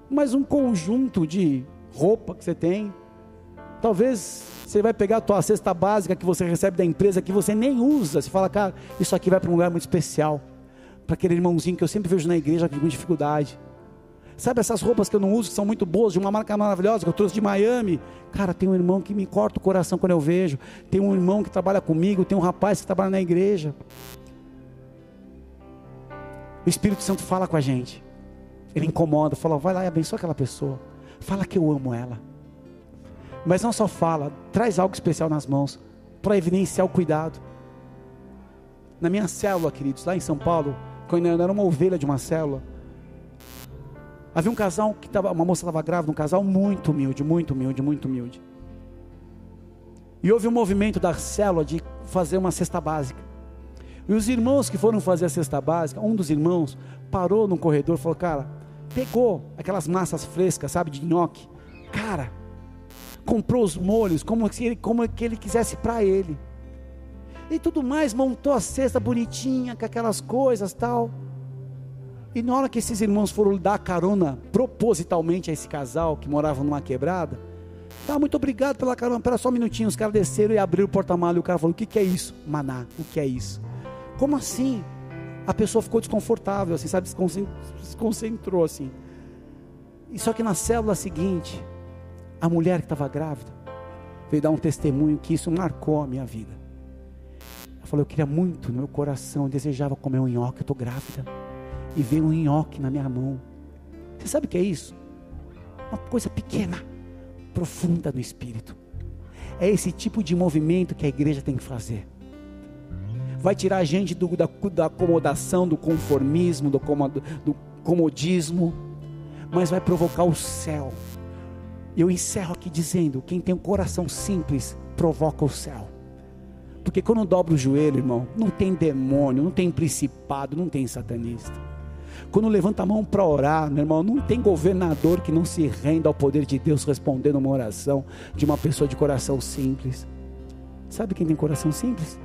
mas um conjunto de roupa que você tem. Talvez você vai pegar a tua cesta básica que você recebe da empresa que você nem usa. Você fala, cara, isso aqui vai para um lugar muito especial. Para aquele irmãozinho que eu sempre vejo na igreja com dificuldade. Sabe essas roupas que eu não uso, que são muito boas, de uma marca maravilhosa, que eu trouxe de Miami? Cara, tem um irmão que me corta o coração quando eu vejo. Tem um irmão que trabalha comigo, tem um rapaz que trabalha na igreja. O Espírito Santo fala com a gente. Ele incomoda, fala, vai lá e abençoa aquela pessoa. Fala que eu amo ela. Mas não só fala, traz algo especial nas mãos para evidenciar o cuidado. Na minha célula, queridos, lá em São Paulo, quando eu era uma ovelha de uma célula, havia um casal que estava, uma moça estava grávida, um casal muito humilde, muito humilde, muito humilde. E houve um movimento da célula de fazer uma cesta básica. E os irmãos que foram fazer a cesta básica, um dos irmãos parou no corredor e falou: Cara, pegou aquelas massas frescas, sabe, de nhoque. Cara, comprou os molhos como ele, como que ele quisesse para ele. E tudo mais, montou a cesta bonitinha, com aquelas coisas tal. E na hora que esses irmãos foram dar carona propositalmente a esse casal que morava numa quebrada, tá, muito obrigado pela carona, espera só um minutinho, os caras desceram e abriram o porta-malas e o cara falou, o que, que é isso? Maná, o que é isso? Como assim? A pessoa ficou desconfortável, assim, sabe, desconcentrou assim. E só que na célula seguinte, A mulher que estava grávida veio dar um testemunho que isso marcou a minha vida. Ela falou: Eu queria muito no meu coração, eu desejava comer um nhoque, eu estou grávida. E veio um nhoque na minha mão. Você sabe o que é isso? Uma coisa pequena, profunda no espírito. É esse tipo de movimento que a igreja tem que fazer. Vai tirar a gente do, da, da acomodação, do conformismo, do, do comodismo, mas vai provocar o céu. Eu encerro aqui dizendo: quem tem um coração simples provoca o céu. Porque quando dobra o joelho, irmão, não tem demônio, não tem principado, não tem satanista. Quando levanta a mão para orar, meu irmão, não tem governador que não se renda ao poder de Deus respondendo uma oração de uma pessoa de coração simples. Sabe quem tem coração simples?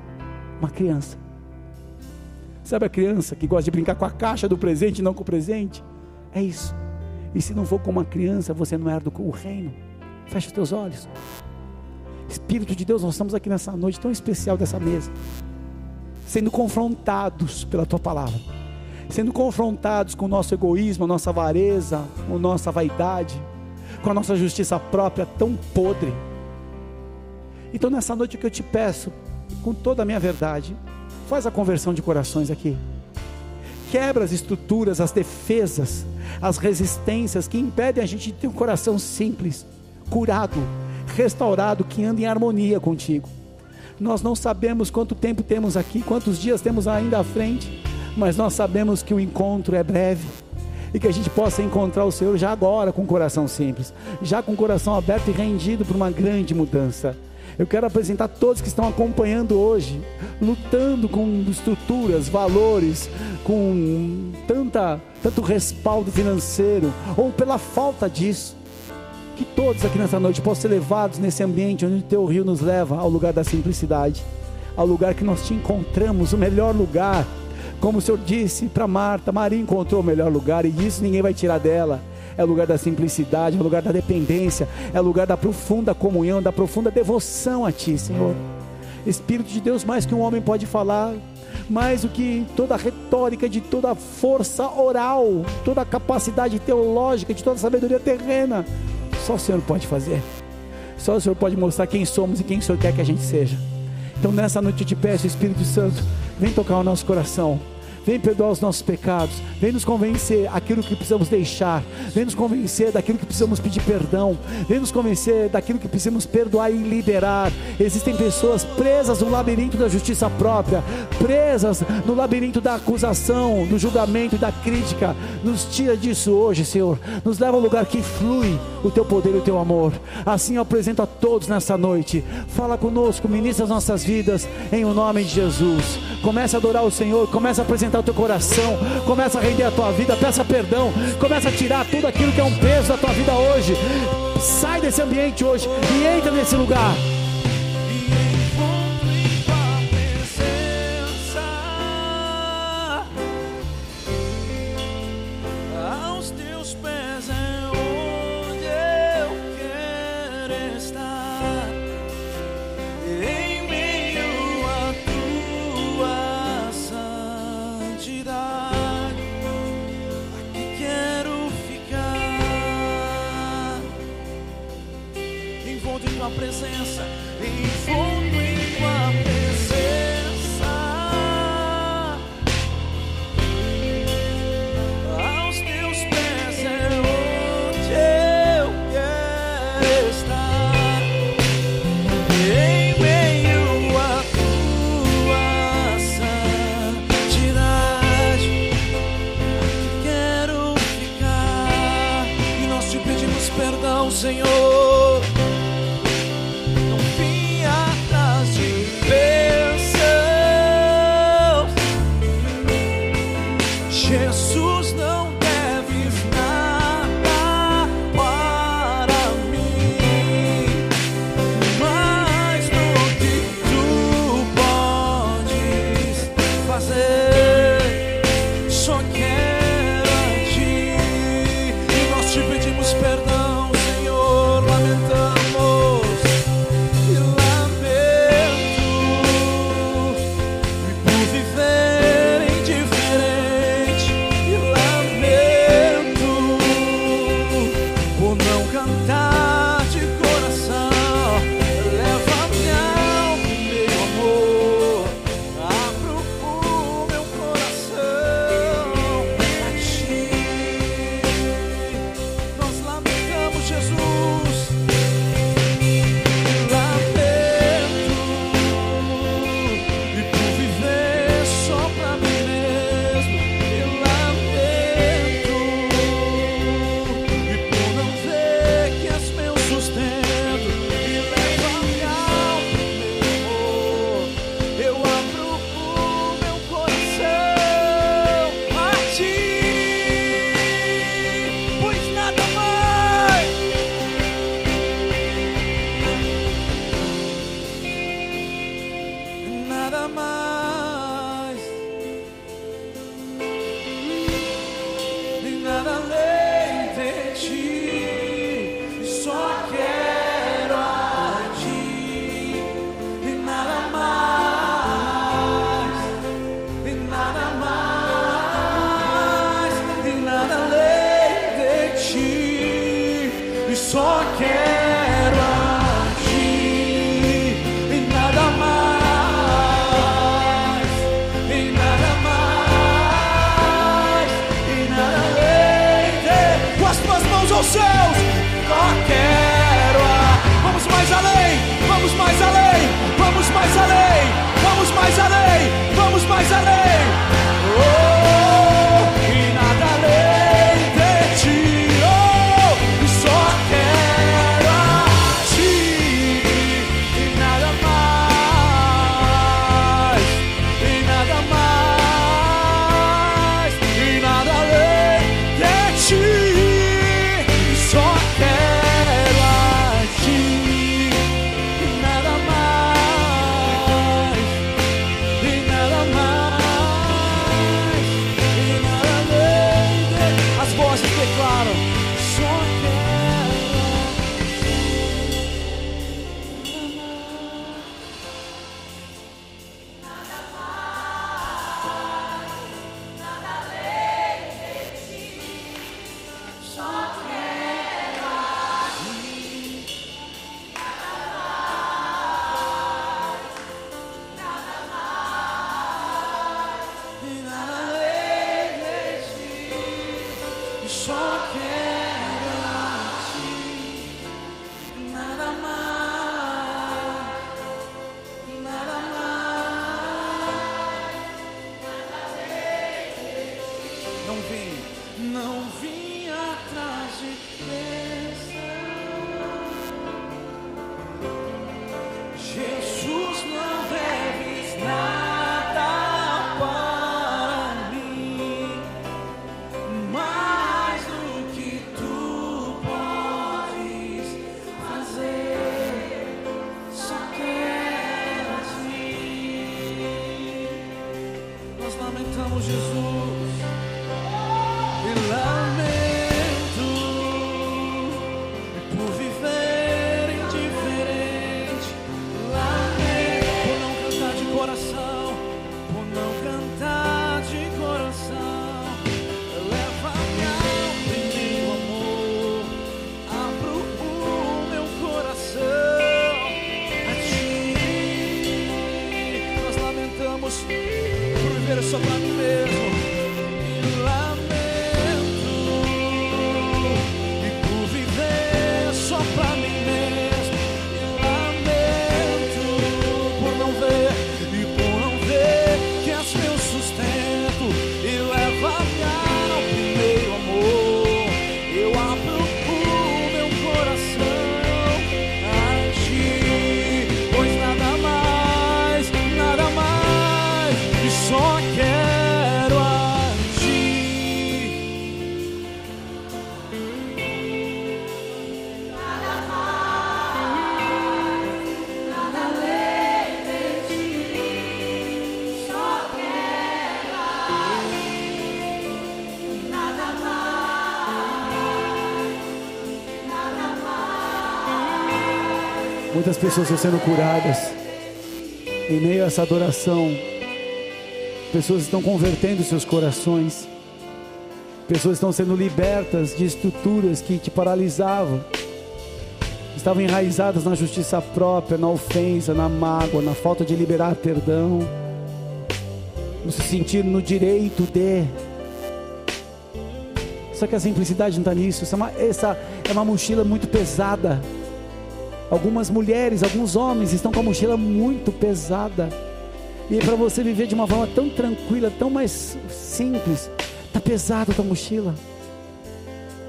Uma criança. Sabe a criança que gosta de brincar com a caixa do presente e não com o presente? É isso. E se não for como uma criança, você não herda o reino. Fecha os teus olhos. Espírito de Deus, nós estamos aqui nessa noite tão especial dessa mesa, sendo confrontados pela tua palavra, sendo confrontados com o nosso egoísmo, a nossa avareza, a nossa vaidade, com a nossa justiça própria tão podre. Então nessa noite o que eu te peço, com toda a minha verdade, faz a conversão de corações aqui. Quebra as estruturas, as defesas, as resistências que impedem a gente de ter um coração simples, curado, restaurado, que anda em harmonia contigo. Nós não sabemos quanto tempo temos aqui, quantos dias temos ainda à frente, mas nós sabemos que o encontro é breve e que a gente possa encontrar o Senhor já agora com o coração simples, já com o coração aberto e rendido para uma grande mudança. Eu quero apresentar todos que estão acompanhando hoje, lutando com estruturas, valores, com tanta, tanto respaldo financeiro, ou pela falta disso. Que todos aqui nessa noite possam ser levados nesse ambiente onde o teu rio nos leva ao lugar da simplicidade, ao lugar que nós te encontramos, o melhor lugar. Como o Senhor disse para Marta, Maria encontrou o melhor lugar e isso ninguém vai tirar dela é lugar da simplicidade, é lugar da dependência, é lugar da profunda comunhão, da profunda devoção a Ti, Senhor. Espírito de Deus, mais que um homem pode falar, mais do que toda a retórica, de toda a força oral, toda a capacidade teológica, de toda a sabedoria terrena, só o Senhor pode fazer. Só o Senhor pode mostrar quem somos e quem o Senhor quer que a gente seja. Então nessa noite eu te peço, Espírito Santo, vem tocar o nosso coração vem perdoar os nossos pecados, vem nos convencer aquilo que precisamos deixar, vem nos convencer daquilo que precisamos pedir perdão, vem nos convencer daquilo que precisamos perdoar e liderar. Existem pessoas presas no labirinto da justiça própria, presas no labirinto da acusação, do julgamento e da crítica. Nos tira disso hoje, Senhor. Nos leva a um lugar que flui o teu poder e o teu amor. Assim eu apresento a todos nessa noite. Fala conosco, ministra as nossas vidas em o nome de Jesus. Comece a adorar o Senhor, comece a apresentar o teu coração, comece a render a tua vida, peça perdão, comece a tirar tudo aquilo que é um peso da tua vida hoje. Sai desse ambiente hoje e entra nesse lugar. Muitas pessoas estão sendo curadas. Em meio a essa adoração, pessoas estão convertendo seus corações. Pessoas estão sendo libertas de estruturas que te paralisavam. Estavam enraizadas na justiça própria, na ofensa, na mágoa, na falta de liberar perdão. No se sentir no direito de. Só que a simplicidade não está nisso. Essa é, uma, essa é uma mochila muito pesada. Algumas mulheres, alguns homens estão com a mochila muito pesada. E para você viver de uma forma tão tranquila, tão mais simples, tá pesado a tua mochila.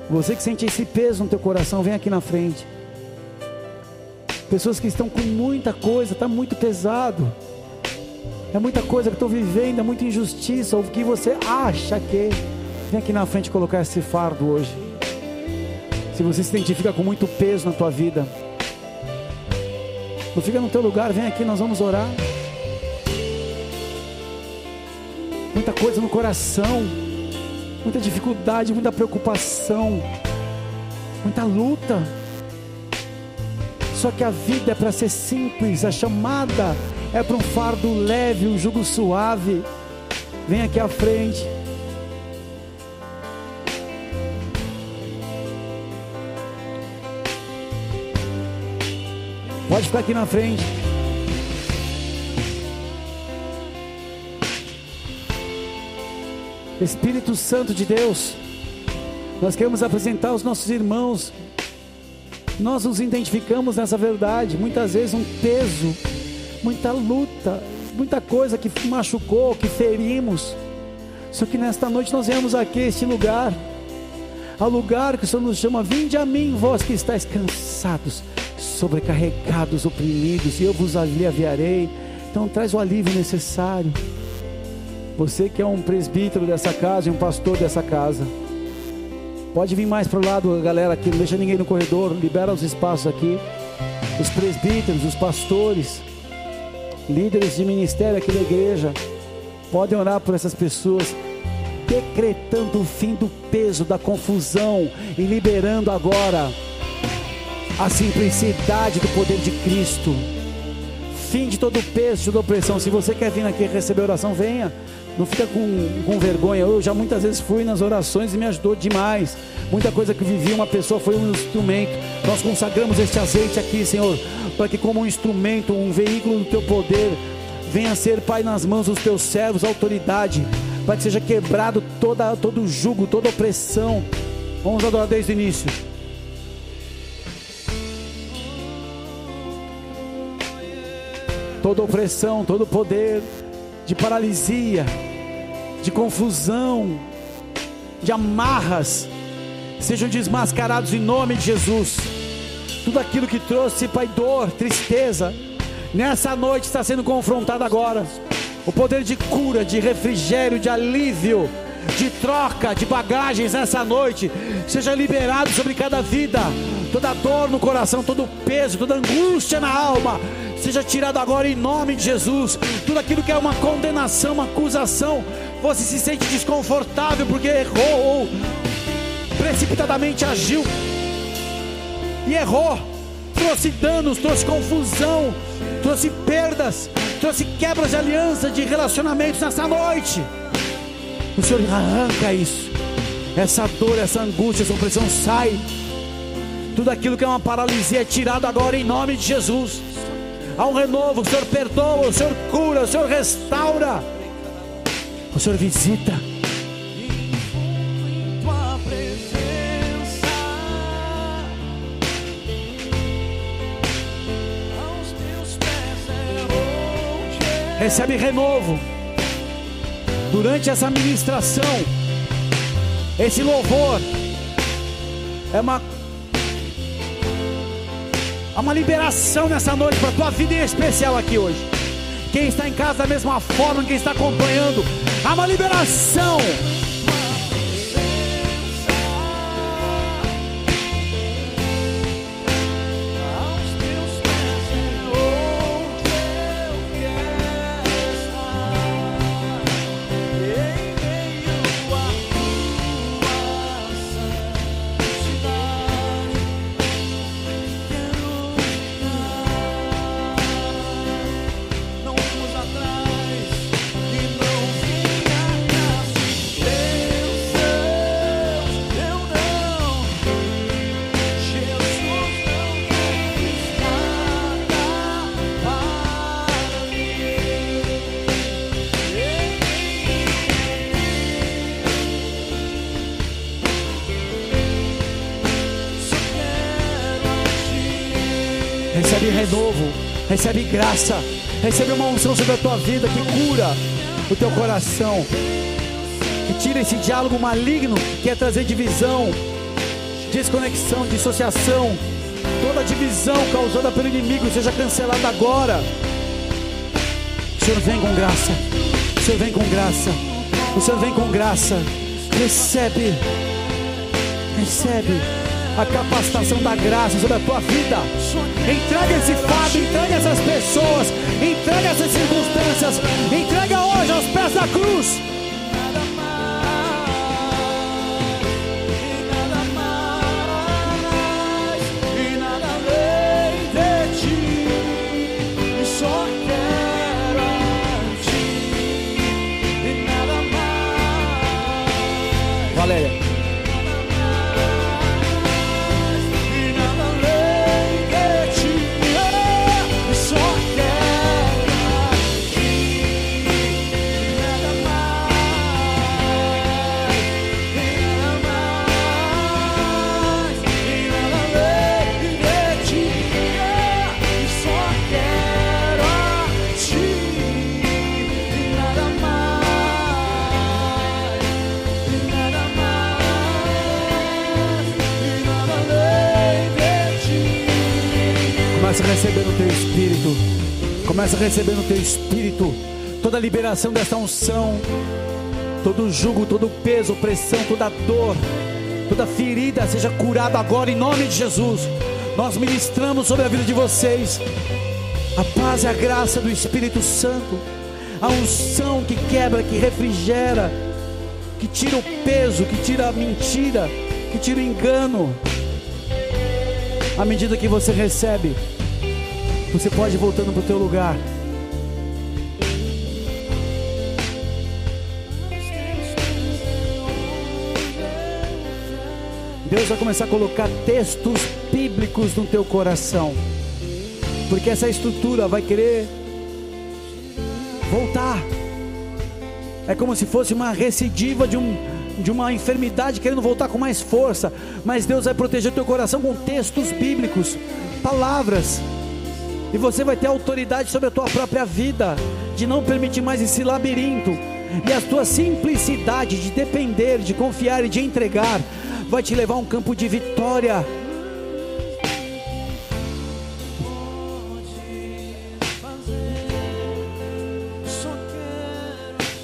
Você que sente esse peso no teu coração, vem aqui na frente. Pessoas que estão com muita coisa, tá muito pesado. É muita coisa que estou vivendo, é muita injustiça, ou que você acha que. Vem aqui na frente colocar esse fardo hoje. Se você se identifica com muito peso na tua vida, não fica no teu lugar, vem aqui, nós vamos orar. Muita coisa no coração, muita dificuldade, muita preocupação, muita luta. Só que a vida é para ser simples, a chamada é para um fardo leve, um jugo suave. Vem aqui à frente. Pode ficar aqui na frente. Espírito Santo de Deus, nós queremos apresentar aos nossos irmãos. Nós nos identificamos nessa verdade. Muitas vezes um peso, muita luta, muita coisa que machucou, que ferimos. Só que nesta noite nós viemos aqui, este lugar, ao lugar que o Senhor nos chama: Vinde a mim, vós que estáis cansados sobrecarregados, oprimidos, e eu vos aliviarei. Então traz o alívio necessário. Você que é um presbítero dessa casa e um pastor dessa casa. Pode vir mais para o lado, galera, aqui, não deixa ninguém no corredor, libera os espaços aqui. Os presbíteros, os pastores, líderes de ministério aqui da igreja, podem orar por essas pessoas, decretando o fim do peso, da confusão e liberando agora a simplicidade do poder de Cristo. Fim de todo o peso, toda opressão. Se você quer vir aqui receber oração, venha. Não fica com, com vergonha. Eu já muitas vezes fui nas orações e me ajudou demais. Muita coisa que vivi, uma pessoa foi um instrumento. Nós consagramos este azeite aqui, Senhor, para que, como um instrumento, um veículo do teu poder, venha ser, Pai, nas mãos dos teus servos, autoridade, para que seja quebrado toda, todo o jugo, toda opressão. Vamos adorar desde o início. Toda opressão, todo poder de paralisia, de confusão, de amarras, sejam desmascarados em nome de Jesus. Tudo aquilo que trouxe, Pai, dor, tristeza, nessa noite está sendo confrontado agora. O poder de cura, de refrigério, de alívio, de troca de bagagens nessa noite, seja liberado sobre cada vida. Toda dor no coração, todo peso, toda angústia na alma, seja tirado agora em nome de Jesus. Tudo aquilo que é uma condenação, uma acusação, você se sente desconfortável porque errou ou precipitadamente agiu e errou, trouxe danos, trouxe confusão, trouxe perdas, trouxe quebras de aliança, de relacionamentos nessa noite. O Senhor arranca isso, essa dor, essa angústia, essa opressão sai. Tudo aquilo que é uma paralisia é tirado agora em nome de Jesus há um renovo. O Senhor perdoa, o Senhor cura, o Senhor restaura, o Senhor visita. Recebe renovo durante essa ministração. Esse louvor é uma Há uma liberação nessa noite para a tua vida em especial aqui hoje. Quem está em casa da mesma forma, quem está acompanhando, há uma liberação. Recebe graça, recebe uma unção sobre a tua vida que cura o teu coração, que tira esse diálogo maligno que quer trazer divisão, desconexão, dissociação. Toda divisão causada pelo inimigo seja cancelada agora. O Senhor vem com graça. O Senhor vem com graça. O Senhor vem com graça. Recebe. Recebe a capacitação da graça sobre a tua vida. Entrega esse fato, entrega essas pessoas, entrega essas circunstâncias, entrega hoje aos pés da cruz. receber Começa a receber no teu espírito toda a liberação dessa unção, todo jugo, todo peso, pressão, toda dor, toda ferida seja curada agora em nome de Jesus. Nós ministramos sobre a vida de vocês a paz e a graça do Espírito Santo, a unção que quebra, que refrigera, que tira o peso, que tira a mentira, que tira o engano. À medida que você recebe, você pode ir voltando para o teu lugar. Deus vai começar a colocar textos bíblicos no teu coração. Porque essa estrutura vai querer voltar. É como se fosse uma recidiva de, um, de uma enfermidade querendo voltar com mais força. Mas Deus vai proteger teu coração com textos bíblicos, palavras e você vai ter autoridade sobre a tua própria vida, de não permitir mais esse labirinto. E a tua simplicidade de depender, de confiar e de entregar, vai te levar a um campo de vitória.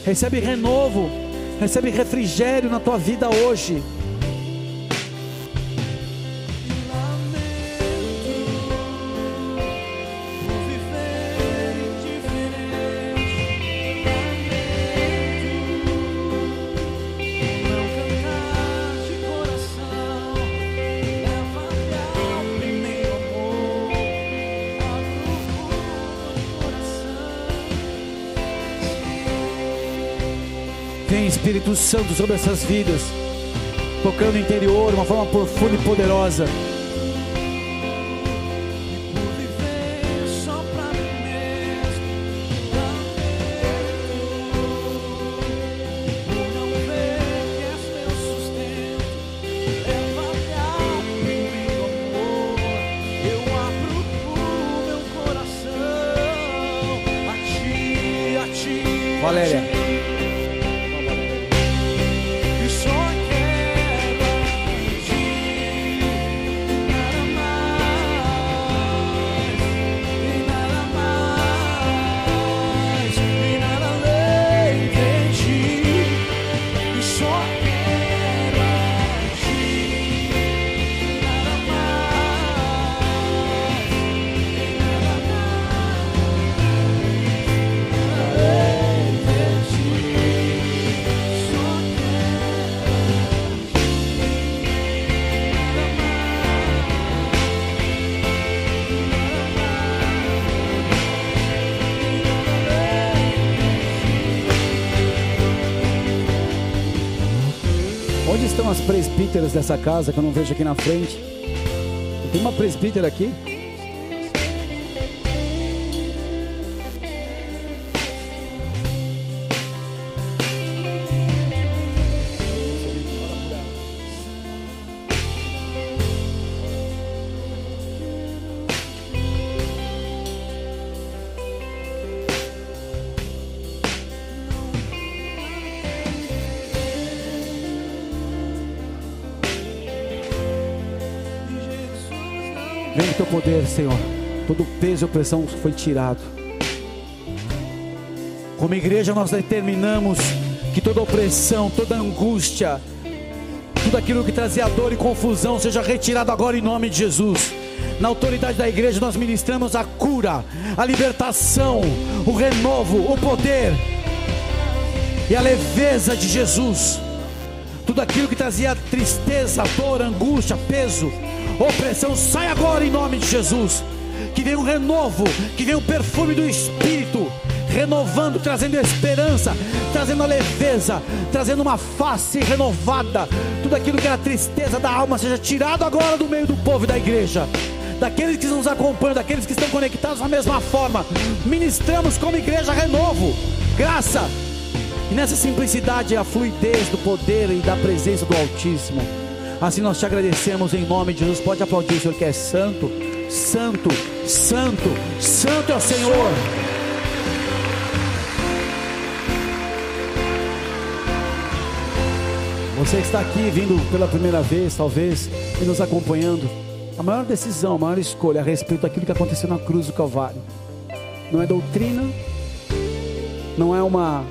Recebe renovo, recebe refrigério na tua vida hoje. Espírito Santo sobre essas vidas, tocando o interior de uma forma profunda e poderosa. Presbíteras dessa casa que eu não vejo aqui na frente. Tem uma presbítera aqui? Vem o teu poder, Senhor. Todo peso e opressão foi tirado. Como igreja, nós determinamos que toda opressão, toda angústia, tudo aquilo que trazia dor e confusão seja retirado agora em nome de Jesus. Na autoridade da igreja, nós ministramos a cura, a libertação, o renovo, o poder e a leveza de Jesus. Tudo aquilo que trazia tristeza, dor, angústia, peso, opressão, sai agora em nome de Jesus. Que venha um renovo, que venha o um perfume do Espírito, renovando, trazendo esperança, trazendo a leveza, trazendo uma face renovada. Tudo aquilo que era tristeza da alma seja tirado agora do meio do povo e da igreja. Daqueles que nos acompanham, daqueles que estão conectados da mesma forma, ministramos como igreja renovo, graça, e nessa simplicidade a fluidez do poder e da presença do Altíssimo. Assim nós te agradecemos em nome de Jesus. Pode aplaudir o Senhor que é santo, santo, santo, santo é o Senhor. Você que está aqui vindo pela primeira vez, talvez, e nos acompanhando, a maior decisão, a maior escolha a respeito daquilo que aconteceu na cruz do Calvário, não é doutrina, não é uma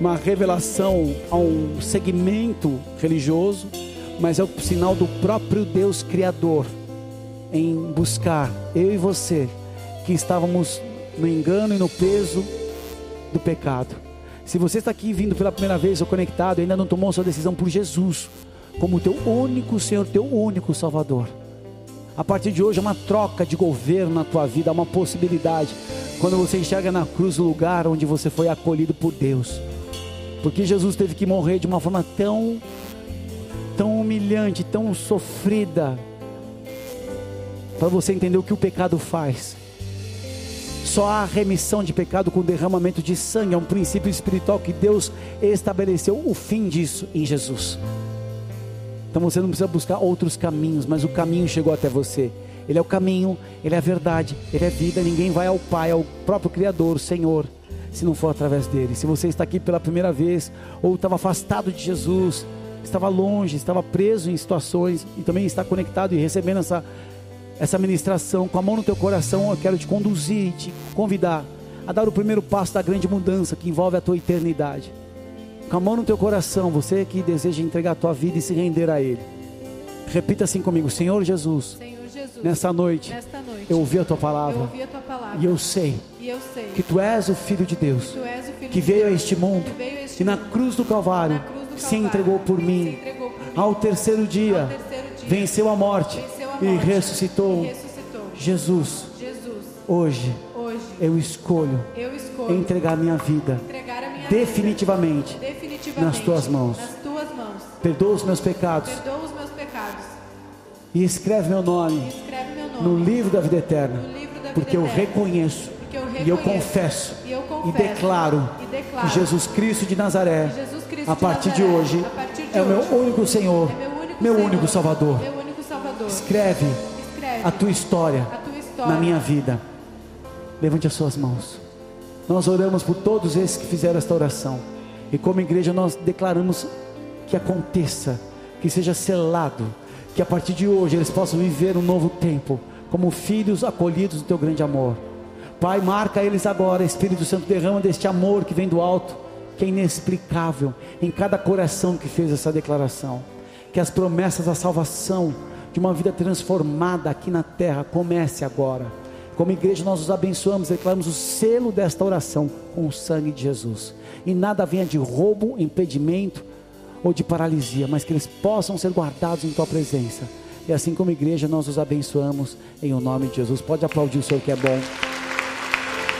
uma revelação a um segmento religioso, mas é o sinal do próprio Deus Criador em buscar eu e você que estávamos no engano e no peso do pecado. Se você está aqui vindo pela primeira vez ou conectado, ainda não tomou sua decisão por Jesus como teu único Senhor, teu único Salvador. A partir de hoje é uma troca de governo na tua vida, é uma possibilidade. Quando você enxerga na cruz o lugar onde você foi acolhido por Deus porque Jesus teve que morrer de uma forma tão tão humilhante, tão sofrida, para você entender o que o pecado faz. Só há remissão de pecado com derramamento de sangue, é um princípio espiritual que Deus estabeleceu o fim disso em Jesus. Então você não precisa buscar outros caminhos, mas o caminho chegou até você. Ele é o caminho, ele é a verdade, ele é vida. Ninguém vai ao Pai, ao próprio Criador, Senhor se não for através dele. Se você está aqui pela primeira vez, ou estava afastado de Jesus, estava longe, estava preso em situações, e também está conectado e recebendo essa, essa ministração com a mão no teu coração, eu quero te conduzir, te convidar a dar o primeiro passo da grande mudança que envolve a tua eternidade. Com a mão no teu coração, você que deseja entregar a tua vida e se render a Ele. Repita assim comigo: Senhor Jesus. Senhor Jesus, nessa noite, nesta noite eu, ouvi a tua palavra, eu ouvi a tua palavra e eu sei, e eu sei que tu és o Filho de Deus, filho que veio a este mundo este e na cruz do Calvário se, entregou por mim. Ao, terceiro dia, venceu a morte, e, ressuscitou. Jesus, Jesus hoje, eu, escolho entregar minha vida, entregar a minha definitivamente, vida, definitivamente nas tuas mãos. Perdoa os meus pecados. E escreve meu nome, no livro da vida eterna. Porque, eu reconheço, e eu confesso e, eu confesso, e, declaro e declaro que Jesus Cristo de Nazaré, Cristo a partir de, Nazaré, hoje, partir de é o meu único Senhor, é meu único, meu Senhor, único Salvador. Meu único Salvador. Escreve, Escreve a, tua história, a tua história na minha vida. Levante as suas mãos. Nós oramos por todos esses que fizeram esta oração. E como igreja nós declaramos que aconteça, que seja selado que a partir de hoje eles possam viver um novo tempo, como filhos acolhidos do teu grande amor. Pai, marca eles agora, Espírito Santo, derrama deste amor que vem do alto, que é inexplicável, em cada coração que fez essa declaração. Que as promessas da salvação, de uma vida transformada aqui na terra, comece agora. Como igreja, nós os abençoamos, declaramos o selo desta oração com o sangue de Jesus. E nada venha de roubo, impedimento, ou de paralisia, mas que eles possam ser guardados em tua presença. E assim como igreja, nós os abençoamos em o nome de Jesus. Pode aplaudir o Senhor que é bom.